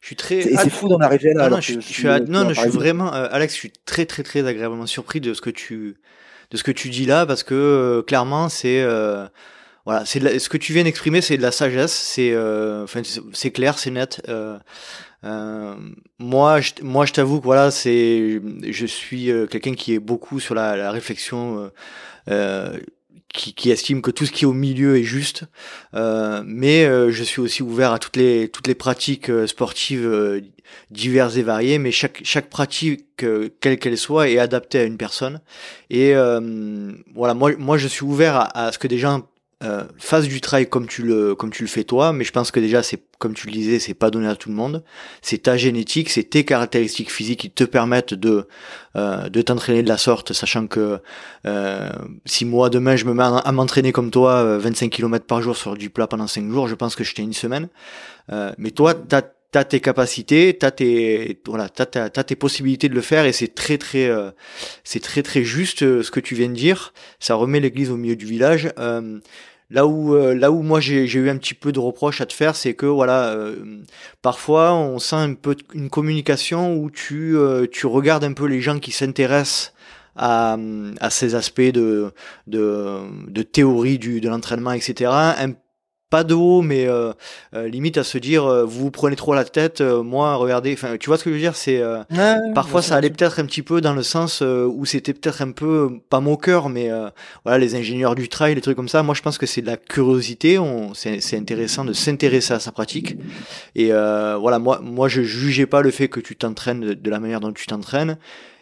Je suis très. Et c'est fou d'en arriver là. Non, non, je, suis, non, je suis vraiment, euh, Alex, je suis très, très, très agréablement surpris de ce que tu, de ce que tu dis là, parce que euh, clairement, c'est, euh, voilà, c'est ce que tu viens d'exprimer, c'est de la sagesse, c'est, enfin, c'est clair, c'est net. moi, je, moi, je t'avoue que voilà, c'est, je suis quelqu'un qui est beaucoup sur la, la réflexion qui, qui, estime que tout ce qui est au milieu est juste, euh, mais euh, je suis aussi ouvert à toutes les toutes les pratiques euh, sportives euh, diverses et variées, mais chaque chaque pratique quelle qu'elle soit est adaptée à une personne. Et voilà, moi moi je suis ouvert à, à, ce que des gens euh, fasse du trail comme tu le comme tu le fais toi, mais je pense que déjà c'est comme tu le disais, c'est pas donné à tout le monde. C'est ta génétique, c'est tes caractéristiques physiques qui te permettent de euh, de t'entraîner de la sorte, sachant que euh, si moi demain je me mets à, m'entraîner comme toi 25 km par jour sur du plat pendant 5 jours, je pense que je t'ai une semaine. mais toi, t'as t'as tes capacités, t'as tes voilà, t'as, t'as, tes possibilités de le faire et c'est très très euh, c'est très très juste euh, ce que tu viens de dire. Ça remet l'église au milieu du village. Euh, là où là où moi j'ai, j'ai eu un petit peu de reproche à te faire, c'est que voilà, parfois on sent un peu une communication où tu tu regardes un peu les gens qui s'intéressent à, à ces aspects de, de, de théorie du, de l'entraînement, etc. pas de haut, mais euh, euh, limite à se dire euh, vous vous prenez trop la tête. moi, regardez, enfin, tu vois ce que je veux dire C'est parfois ça allait peut-être un petit peu dans le sens où c'était peut-être un peu pas moqueur, mais voilà les ingénieurs du trail, les trucs comme ça. Moi, je pense que c'est de la curiosité. On, c'est, intéressant de s'intéresser à sa pratique. Et voilà, moi, moi, je jugeais pas le fait que tu t'entraînes de, de la manière dont tu t'entraînes.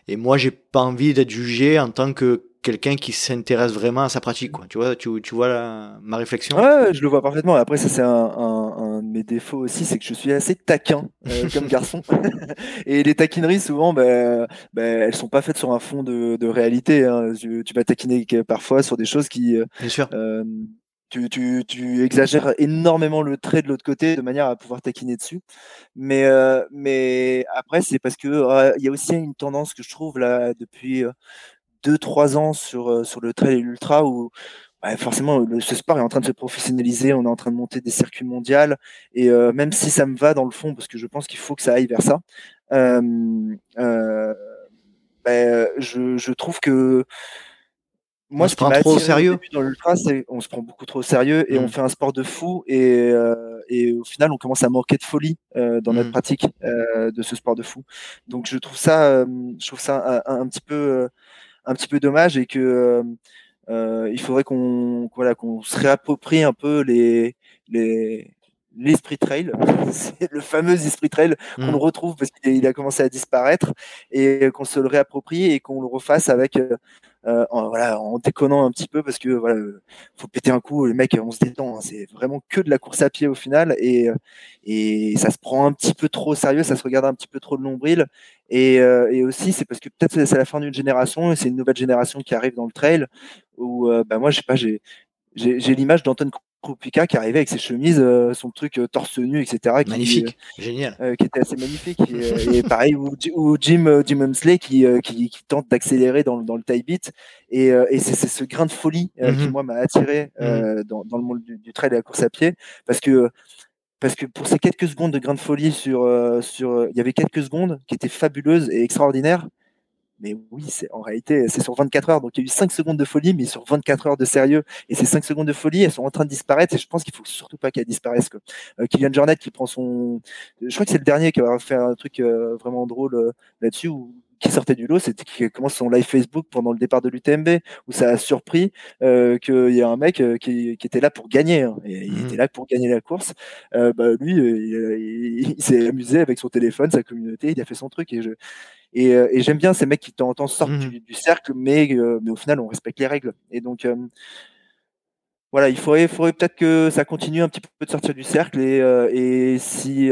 Et moi, j'ai pas envie d'être jugé en tant que quelqu'un qui s'intéresse vraiment à sa pratique. Quoi. Tu vois, tu, tu vois ma réflexion? Ouais, je le vois parfaitement. Après, ça, c'est un, un, de mes défauts aussi, c'est que je suis assez taquin euh, comme garçon. et les taquineries, souvent, ben, ben, elles sont pas faites sur un fond de, de réalité. Hein. Tu, vas taquiner parfois sur des choses qui. Euh, Bien sûr. Euh, tu, tu, tu, exagères énormément le trait de l'autre côté de manière à pouvoir taquiner dessus. Mais, euh, mais après, c'est parce que il y a aussi une tendance que je trouve là depuis 2-3 ans sur, euh, sur le trail et l'ultra où forcément ce sport est en train de se professionnaliser, on est en train de monter des circuits mondiaux et euh, même si ça me va dans le fond parce que je pense qu'il faut que ça aille vers ça, euh, ben, je, je, trouve que moi, on ce se prend trop au sérieux dans l'ultra, c'est on se prend beaucoup trop au sérieux et on mmh. fait un sport de fou et, et au final on commence à manquer de folie dans notre mmh. pratique de ce sport de fou. Donc je trouve ça, je trouve ça un petit peu un petit peu dommage et que euh, euh, il faudrait qu'on voilà qu'on se réapproprie un peu les les l'esprit trail, c'est le fameux esprit trail qu'on mmh. retrouve parce qu'il a commencé à disparaître et qu'on se le réapproprie et qu'on le refasse avec euh, en, voilà, en déconnant un petit peu parce que voilà, faut péter un coup, les mecs, on se détend. Hein, c'est vraiment que de la course à pied au final et, et ça se prend un petit peu trop sérieux, ça se regarde un petit peu trop de nombril. Et, euh, et aussi, c'est parce que peut-être c'est la fin d'une génération et c'est une nouvelle génération qui arrive dans le trail où euh, bah moi, je sais pas, j'ai j'ai l'image d'Anton Krupika qui arrivait avec ses chemises, euh, son truc euh, torse nu, etc. magnifique, génial. Euh, qui était assez magnifique. et, pareil, ou, Jim, Jim Hemsley qui, qui, qui tente d'accélérer dans, dans, le tie beat. Et, et c'est ce grain de folie qui, mhm. moi, m'a attiré mhm. dans, dans, le monde du, du, trail et de la course à pied. Parce que parce que pour ces quelques secondes de grain de folie sur, sur, il y avait quelques secondes qui étaient fabuleuses et extraordinaires, mais oui, c'est en réalité, c'est sur 24 heures. Donc il y a eu 5 secondes de folie, mais sur 24 heures de sérieux. Et ces 5 secondes de folie, elles sont en train de disparaître. Et je pense qu'il faut surtout pas qu'elles disparaissent. Quoi. Euh, Kylian Jornet qui prend son. Je crois que c'est le dernier qui a fait un truc euh, vraiment drôle euh, là-dessus, où qui sortait du lot, c'était qui commence son live Facebook pendant le départ de l'UTMB, où ça a surpris euh, qu'il y a un mec euh, qui, qui, était là pour gagner, hein, et il était mmh. là pour gagner la course. Euh, bah, lui, euh, il, il, s'est amusé avec son téléphone, sa communauté, il a fait son truc, et je et, euh, et j'aime bien ces mecs qui de temps en temps sortent mmh. du, du, cercle, mais mais au final on respecte les règles. Et donc voilà, il faudrait, faudrait peut-être que ça continue un petit peu de sortir du cercle et, et si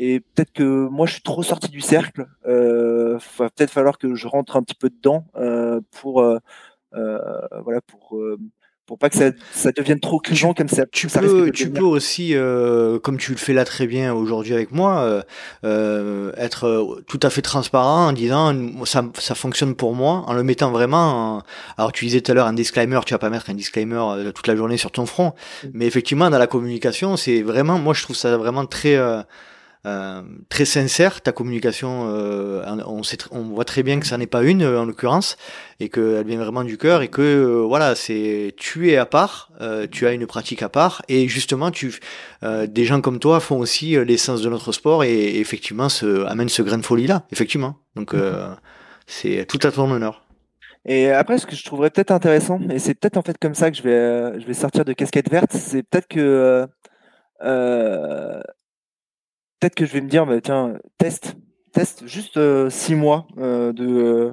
et peut-être que moi je suis trop sorti du cercle. Euh, va peut-être falloir que je rentre un petit peu dedans euh, pour euh, euh voilà pour euh, pour pas que ça, ça devienne trop clivant comme ça. Tu peux, tu peux aussi, euh, comme tu le fais là très bien aujourd'hui avec moi, euh, être tout à fait transparent en disant ça, ça fonctionne pour moi, en le mettant vraiment. Alors tu disais tout à l'heure un disclaimer, tu vas pas mettre un disclaimer toute la journée sur ton front, mm. mais effectivement dans la communication, c'est vraiment, moi je trouve ça vraiment très euh, très sincère ta communication euh, on, sait, on voit très bien que ça n'est pas une en l'occurrence et qu'elle vient vraiment du cœur et que euh, voilà c'est tu es à part tu as une pratique à part et justement tu des gens comme toi font aussi l'essence de notre sport et, effectivement se amènent ce grain de folie là effectivement. Donc c'est tout à ton honneur. Et après, ce que je trouverais peut-être intéressant, et c'est peut-être en fait comme ça que je vais, je vais sortir de casquette verte, c'est peut-être que euh, peut-être que je vais me dire, bah, tiens, test, test juste euh, six mois euh, de,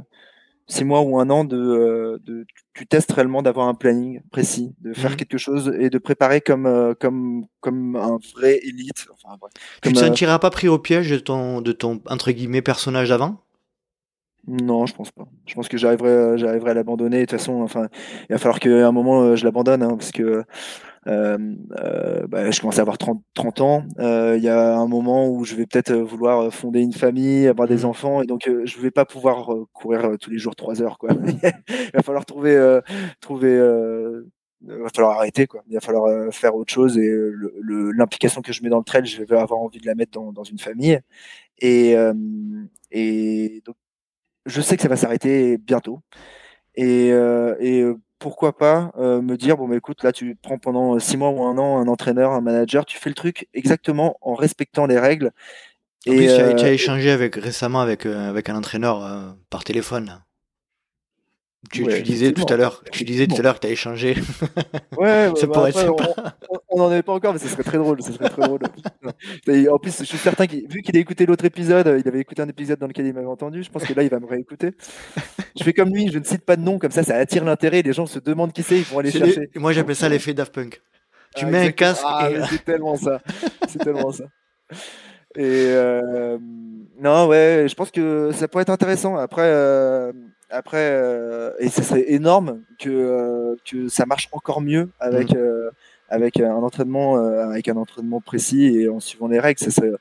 six mois ou un an de, de tu testes réellement d'avoir un planning précis, de faire Mhm. quelque chose et de préparer comme euh, comme comme un vrai élite. Enfin. Tu Comme, te euh, sentiras pas pris au piège de ton, de ton entre guillemets personnage d'avant? Non, je pense pas. Je pense que j'arriverai, euh, j'arriverai à l'abandonner. De toute façon, enfin, il va falloir qu'à un moment euh, je l'abandonne, hein, parce que euh, euh, bah, je commence à avoir 30, 30 ans. Euh, Il y a un moment où je vais peut-être euh, vouloir fonder une famille, avoir des Mhm. enfants, et donc euh, je vais pas pouvoir euh, courir euh, tous les jours trois heures, quoi. il va falloir trouver, euh, trouver. Euh, il va falloir arrêter, quoi. Il va falloir euh, faire autre chose, et euh, l'implication que je mets dans le trail, je vais avoir envie de la mettre dans, dans une famille. Et, euh, et donc je sais que ça va s'arrêter bientôt. Et, euh, et euh, pourquoi pas euh, me dire bon, bah, écoute, là, tu prends pendant six mois ou un an un entraîneur, un manager, tu fais le truc exactement en respectant les règles. En Et, plus, tu as, euh, tu as échangé avec, récemment avec, euh, avec un entraîneur euh, par téléphone. Tu, Ouais, tu disais tout à l'heure, tu disais tout à l'heure que tu as échangé. Ouais, Ça bah, pourrait être on- n'en est pas encore, mais ce serait très drôle. Serait très drôle. Et en plus, je suis certain qu'il, vu qu'il a écouté l'autre épisode, il avait écouté un épisode dans lequel il m'avait entendu. Je pense que là, il va me réécouter. Je fais comme lui, je ne cite pas de nom, comme ça, ça attire l'intérêt. Les gens se demandent qui c'est, ils vont aller C'est chercher. les- Moi, j'appelle ça l'effet Daft Punk. Tu Ah, mets un casque Ah, et- c'est tellement ça. C'est tellement ça. Et euh, non, ouais, je pense que ça pourrait être intéressant. Après, euh, après, euh, et ce serait énorme que euh, que ça marche encore mieux avec euh, avec un entraînement euh, avec un entraînement précis et en suivant les règles. Ça serait,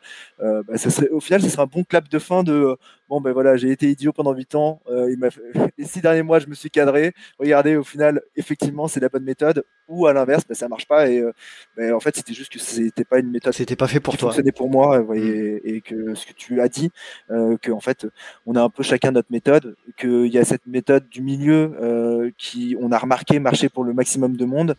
euh, bah, ça serait, au final, ce serait un bon clap de fin de euh, bon ben voilà, j'ai été idiot pendant 8 ans. euh, il m'a fait- les six derniers mois, je me suis cadré. Regardez, au final, effectivement, c'est la bonne méthode. Ou à l'inverse, ben, ça marche pas et euh, ben, en fait, c'était juste que c'était pas une méthode C'était pas fait pour qui toi. fonctionnait pour moi, voyez, et que ce que tu as dit, euh, que en fait, on a un peu chacun notre méthode, qu'il y a cette méthode du milieu euh, qui, on a remarqué, marcher pour le maximum de monde.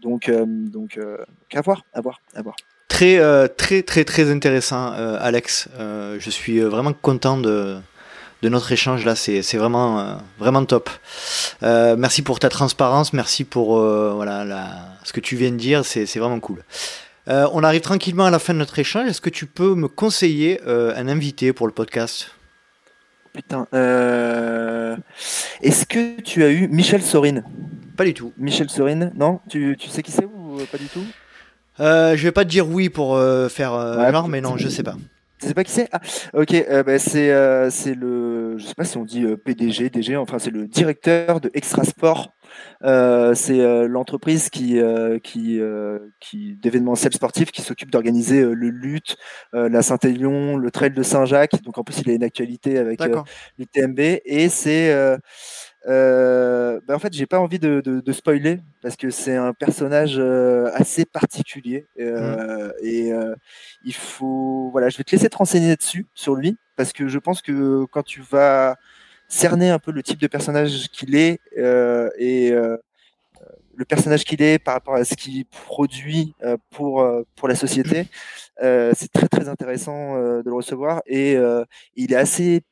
Donc, euh, donc, euh, donc à voir, à voir, à voir. Très, euh, très, très, très intéressant, euh, Alex. Euh, je suis vraiment content de, de notre échange là. C'est, vraiment, vraiment top. Merci pour ta transparence. Merci pour voilà, la, ce que tu viens de dire. C'est, vraiment cool. On arrive tranquillement à la fin de notre échange. Est-ce que tu peux me conseiller un invité pour le podcast? Putain, est-ce que tu as eu Michel Sorin Pas du tout. Michel Sorin, non? Tu, tu sais qui c'est ou pas du tout? Euh, je vais pas te dire oui pour euh, faire euh, Ouais, genre, mais non, je sais pas. Tu sais pas qui c'est? Ah, Ok, euh, bah, c'est euh, c'est le, je sais pas si on dit euh, PDG, DG, enfin c'est le directeur de Extra Sport. Euh, c'est euh, l'entreprise qui qui qui, euh, qui d'événementiel sportif qui s'occupe d'organiser euh, le lutte, euh, la Saint-Élion, le Trail de Saint-Jacques. Donc en plus il a une actualité avec euh, D'accord. l'UTMB et c'est euh, euh, bah, en fait j'ai pas envie de, de, de spoiler parce que c'est un personnage euh, assez particulier euh, et euh, il faut voilà je vais te laisser te renseigner dessus sur lui parce que je pense que quand tu vas cerner un peu le type de personnage qu'il est et le personnage qu'il est par rapport à ce qu'il produit pour pour la société c'est très très intéressant de le recevoir et il est assez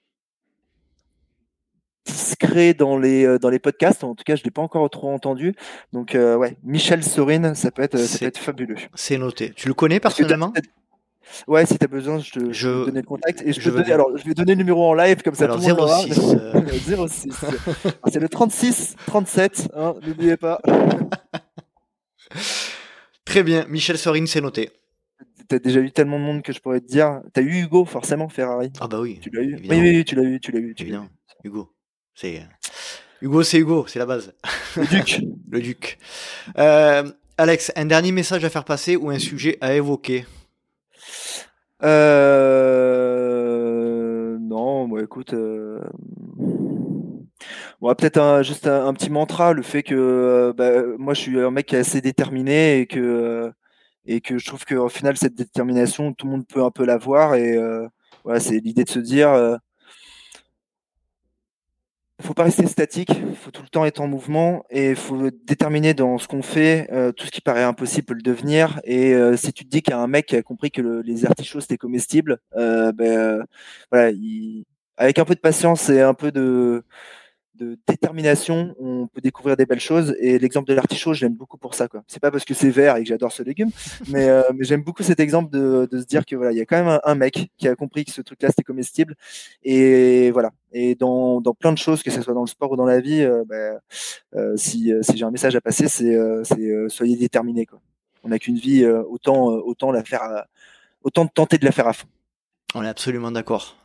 discret dans les euh, dans les podcasts. En tout cas, je l'ai pas encore trop entendu. Donc euh, ouais, Michel Sorin, ça peut être ça C'est- peut être fabuleux. C'est noté. Tu le connais personnellement? Ouais, si tu as besoin, je te, je Je- peux te donner le contact et je, je peux donner, alors je vais donner le numéro en live comme ça Alors tout le monde l'aura. 06. euh, 06. Alors, C'est le 36 37, hein, n'oubliez pas. Très bien, Michel Sorin, c'est noté. T'as déjà eu tellement de monde que je pourrais te dire. T'as eu Hugo forcément Ferrari. Ah bah oui, Tu l'as eu. Oui, oui, oui, tu l'as eu, tu l'as eu, tu. Hugo. C'est euh, Hugo, c'est Hugo, c'est la base. Le Duc. Le duc. Euh, Alex, un dernier message à faire passer ou un sujet à évoquer? Euh... Non, bon, écoute. euh, Bon, peut-être un, juste un, un petit mantra, le fait que euh, bah, moi je suis un mec qui est assez déterminé et que, euh, et que je trouve qu'au final cette détermination, tout le monde peut un peu l'avoir et euh, voilà, c'est l'idée de se dire euh, faut pas rester statique, faut tout le temps être en mouvement et faut être déterminé dans ce qu'on fait. euh, tout ce qui paraît impossible peut le devenir. Et euh, si tu te dis qu'il y a un mec qui a compris que le- les artichauts c'était comestible, euh, ben euh, voilà, il- avec un peu de patience et un peu de de détermination, on peut découvrir des belles choses. Et l'exemple de l'artichaut, j'aime beaucoup pour ça. Quoi. C'est pas parce que c'est vert et que j'adore ce légume, mais, euh, mais j'aime beaucoup cet exemple de, de, se dire que voilà, il y a quand même un, mec qui a compris que ce truc-là c'était comestible. Et voilà. Et dans, dans plein de choses, que ce soit dans le sport ou dans la vie, euh, bah, euh, si, si j'ai un message à passer, c'est soyez déterminés. Quoi. On n'a qu'une vie, autant autant la faire, autant tenter de la faire à fond. On est absolument d'accord.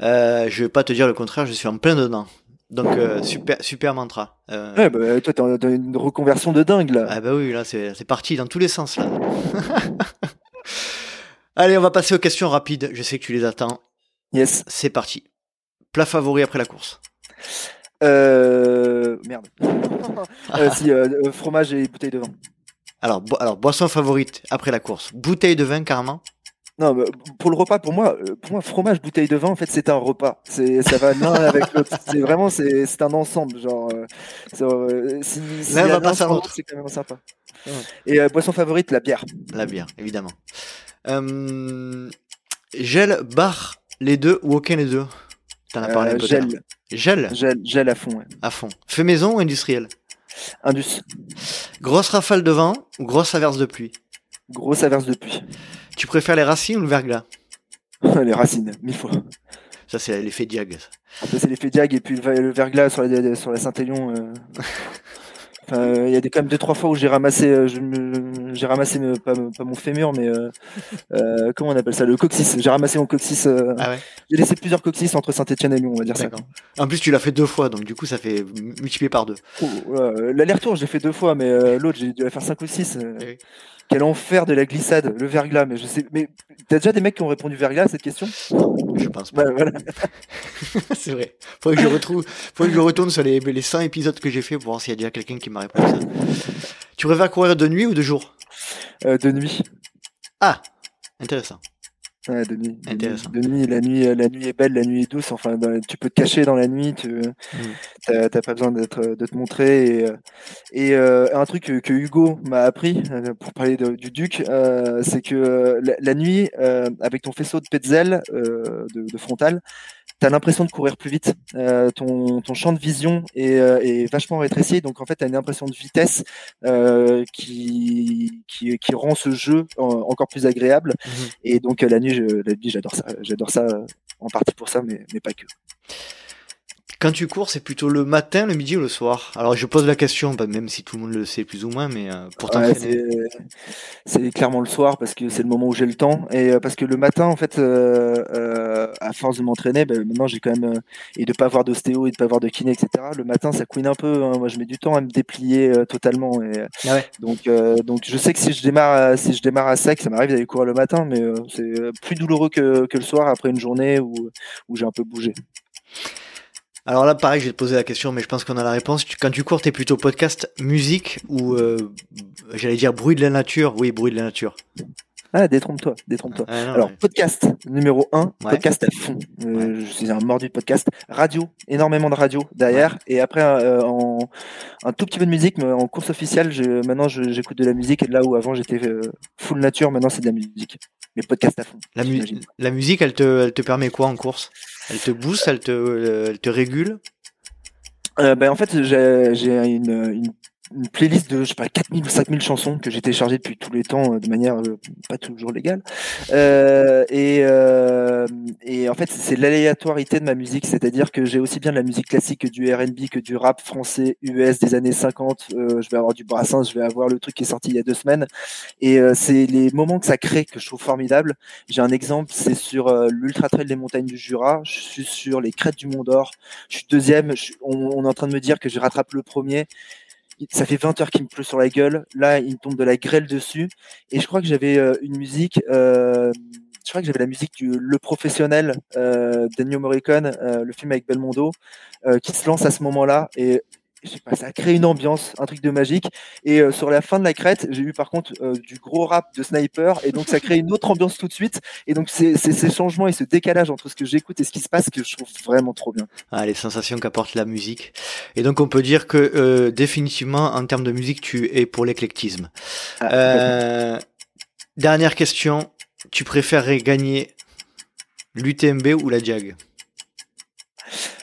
Euh, je vais pas te dire le contraire, je suis en plein dedans. Donc euh, super super mantra. Euh... Ouais, bah, toi t'as une reconversion de dingue là. Ah bah oui, là c'est parti dans tous les sens là. Allez, on va passer aux questions rapides. Je sais que tu les attends. Yes. C'est parti. Plat favori après la course. Euh... Merde. euh, si, fromage et bouteille de vin. Alors, alors, boisson favorite après la course. Bouteille de vin carrément non, pour le repas, pour moi, euh, pour moi, fromage, bouteille de vin, en fait, c'est un repas. C'est, ça va l'un avec l'autre. C'est vraiment, c'est, c'est un ensemble, genre. Euh, euh si, va C'est quand même sympa. Et euh, boisson favorite, la bière. La bière, évidemment. gel, bar, les deux ou aucun des deux? T'en as parlé un peu. Gel. Gel? Gel, gel à fond. Ouais. À fond. Fait maison ou industriel? Indus. Grosse rafale de vent ou grosse averse de pluie? Grosse averse de pluie. Tu préfères les racines ou le verglas Les racines, mille fois. Ça, c'est l'effet Diag. Ça, c'est l'effet Diag et puis le, verglas sur la, sur la Saint-Élion. Euh. il y a des, quand même deux trois fois où j'ai ramassé, euh, j'ai ramassé pas, mon fémur, mais euh, comment on appelle ça, le coccyx. J'ai ramassé mon coccyx. Ah ouais. J'ai laissé plusieurs coccyx entre Saint-Etienne et Lyon, on va dire ça. En plus, tu l'as fait deux fois, donc du coup, ça fait multiplier par deux. Oh, l'aller-retour, j'ai fait deux fois, mais l'autre, j'ai dû la faire cinq ou six. Eh quel enfer de la glissade, le verglas. Mais je sais, mais t'as déjà des mecs qui ont répondu verglas à cette question? Je pense pas. Bah, c'est vrai. Faudrait que je retrouve, faudrait que je retourne sur les, les 100 épisodes que j'ai fait pour voir s'il y a déjà quelqu'un qui m'a répondu ça. Tu préfères courir de nuit ou de jour? Euh, De nuit. Ah, intéressant. Ouais, de nuit. De nuit, la nuit, la nuit est belle, la nuit est douce. Enfin, tu peux te cacher dans la nuit. Tu mm. t'as pas besoin d'être, de te montrer. Et, euh, et euh, un truc que, Hugo m'a appris euh, pour parler du Duc, c'est que la, nuit, avec ton faisceau de Petzel de, de frontal, tu as l'impression de courir plus vite. Euh, ton, ton, champ de vision est, euh, est, vachement rétréci, donc en fait, tu as une impression de vitesse euh, qui, qui, qui, rend ce jeu encore plus agréable. Mhm. Et donc la nuit, je, la nuit, j'adore ça. J'adore ça en partie pour ça, mais, mais pas que. Quand tu cours, c'est plutôt le matin, le midi ou le soir? Alors je pose la question, bah, même si tout le monde le sait plus ou moins, mais euh, pour t'entraîner. c'est clairement le soir parce que c'est le moment où j'ai le temps et euh, parce que le matin, en fait, euh, à force de m'entraîner, bah, maintenant j'ai quand même et de pas avoir d'ostéo et de pas avoir de kiné, etc. Le matin, ça couine un peu. Hein. Moi, je mets du temps à me déplier totalement. Et, ah donc, donc je sais que si je démarre, si je démarre à sec, ça m'arrive d'aller courir le matin, mais c'est plus douloureux que, que, le soir après une journée où, où j'ai un peu bougé. Alors là, pareil, je vais te poser la question, mais je pense qu'on a la réponse. Quand tu cours, t'es plutôt podcast, musique ou, euh, j'allais dire, bruit de la nature? Oui, bruit de la nature. Ah, détrompe-toi, détrompe-toi. Ah, Alors, podcast numéro 1, podcast à fond. Euh, je suis un mordu de podcast. Radio, énormément de radio derrière. Et après, euh, en, un tout petit peu de musique, mais en course officielle, je, maintenant j'écoute de la musique. Et là où avant j'étais euh, full nature, maintenant c'est de la musique. Mais podcast à fond. La, la musique, elle te, elle te permet quoi en course? Elle te booste, elle te, elle te régule? Ben, en fait, j'ai une, une une playlist de je sais pas 4000 ou 5000 chansons que j'ai téléchargées depuis tous les temps euh, de manière euh, pas toujours légale. Euh, et, euh, et en fait c'est l'aléatorité de ma musique. C'est-à-dire que j'ai aussi bien de la musique classique que du R&B que du rap français US des années 50 je vais avoir du Brassens je vais avoir le truc qui est sorti il y a deux semaines. Et c'est les moments que ça crée que je trouve formidable j'ai un exemple c'est sur l'ultra trail des montagnes du Jura. Je suis sur les crêtes du Mont d'Or. Je suis deuxième. On est en train de me dire que je rattrape le premier ça fait 20 heures qu'il me pleut sur la gueule. Là, il me tombe de la grêle dessus. Et je crois que j'avais euh, une musique. Euh, je crois que j'avais la musique du Le Professionnel euh, d'Ennio Morricone, euh, le film avec Belmondo, qui se lance à ce moment-là. Et je sais pas, ça a créé une ambiance, un truc de magique. Et euh, sur la fin de la crête, j'ai eu par contre euh, du gros rap de sniper, et donc ça crée une autre ambiance tout de suite. Et donc c'est ces changements et ce décalage entre ce que j'écoute et ce qui se passe que je trouve vraiment trop bien. Ah, les sensations qu'apporte la musique. Et donc on peut dire que euh, définitivement, en termes de musique, tu es pour l'éclectisme. Ah, dernière question, tu préférerais gagner l'UTMB ou la Diag?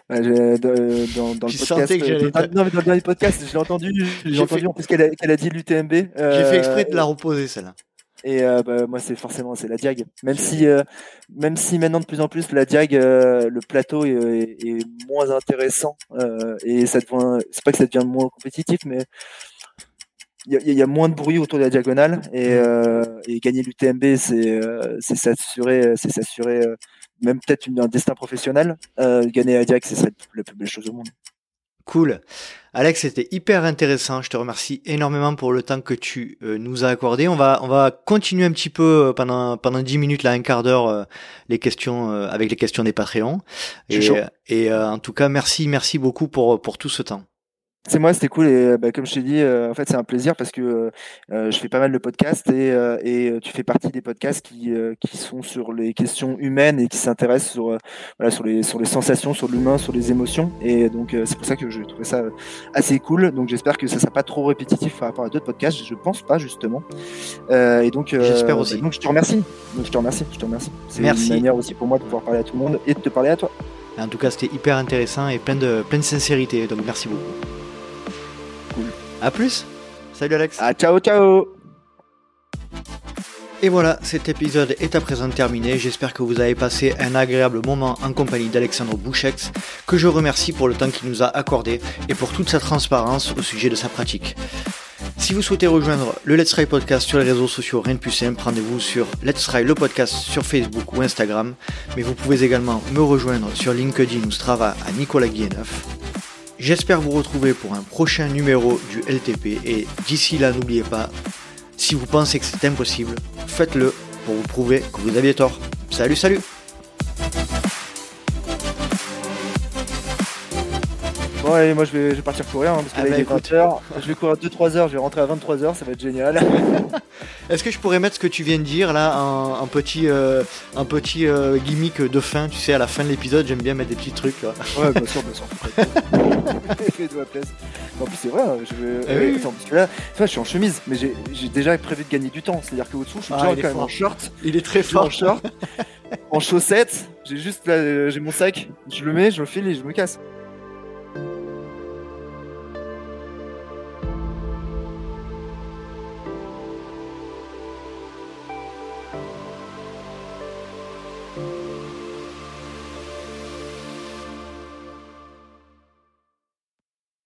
Ouais, j'ai- de- dans, dans le Je podcast. sentais que j'allais euh, Non, mais dans le dernier podcast, je l'ai entendu. J'ai entendu fait- en plus qu'elle a, dit l'UTMB. J'ai euh, fait exprès de la reposer celle-là. Et euh, bah, moi, c'est forcément c'est la Diag. Même si, euh, même si maintenant de plus en plus la Diag, euh, le plateau est, est- est moins intéressant euh, et ça devient, c'est pas que ça devient moins compétitif, mais il y, a- il y a moins de bruit autour de la diagonale et, euh, et gagner l'UTMB, c'est euh, c'est s'assurer, c'est s'assurer euh, même peut-être une- un destin professionnel. Euh, gagner la Diag, ce serait la plus belle chose au monde. Cool. Alex, c'était hyper intéressant. Je te remercie énormément pour le temps que tu euh, nous as accordé. On va, on va continuer un petit peu euh, pendant, pendant 10 minutes, là, un quart d'heure, euh, les questions, euh, avec les questions des Patreons. Et, chaud. et euh, en tout cas, merci, merci beaucoup pour, pour tout ce temps. C'est moi, c'était cool et bah, comme je t'ai dit, euh, en fait c'est un plaisir parce que euh, je fais pas mal de podcasts et, euh, et tu fais partie des podcasts qui, qui sont sur les questions humaines et qui s'intéressent sur, voilà, sur, les, sur les sensations, sur l'humain, sur les émotions et donc c'est pour ça que je trouvais ça assez cool. Donc j'espère que ça sera pas trop répétitif par rapport à d'autres podcasts, je pense pas justement. Et donc, J'espère aussi. bah, donc je te remercie. Donc je te remercie, je te remercie. C'est une manière aussi pour moi de pouvoir parler à tout le monde et de te parler à toi. En tout cas, c'était hyper intéressant et plein de, plein de sincérité. Donc, merci beaucoup. À plus. Salut Alex. Ah ciao ciao. Et voilà, cet épisode est à présent terminé. J'espère que vous avez passé un agréable moment en compagnie d'Alexandre Bouchex, que je remercie pour le temps qu'il nous a accordé et pour toute sa transparence au sujet de sa pratique. Si vous souhaitez rejoindre le Let's Try Podcast sur les réseaux sociaux, rien de plus simple, rendez-vous sur Let's Try le podcast sur Facebook ou Instagram, mais vous pouvez également me rejoindre sur LinkedIn ou Strava à Nicolas Guilleneuf. J'espère vous retrouver pour un prochain numéro du LTP et d'ici là n'oubliez pas, si vous pensez que c'est impossible, faites-le pour vous prouver que vous aviez tort. Salut salut Bon, allez, moi je vais, je vais partir courir hein, parce que Ah là, bah, il est écoute. 20h. Je vais courir 2-3 heures, je vais rentrer à 23h, ça va être génial. Est-ce que je pourrais mettre ce que tu viens de dire là en petit, euh, un petit euh, gimmick de fin Tu sais, à la fin de l'épisode, j'aime bien mettre des petits trucs. Là. ouais, bien sûr, bien sûr. En plus, c'est vrai, hein, je vais. Eh oui. Attends, parce que là, tu vois, je suis en chemise, mais j'ai déjà prévu de gagner du temps. C'est-à-dire qu'au-dessous, je suis Ah, déjà est quand même fort. en short. Il est très suis en fort. short, en chaussettes. J'ai juste là, euh, j'ai mon sac. Je le mets, je le file et je me casse.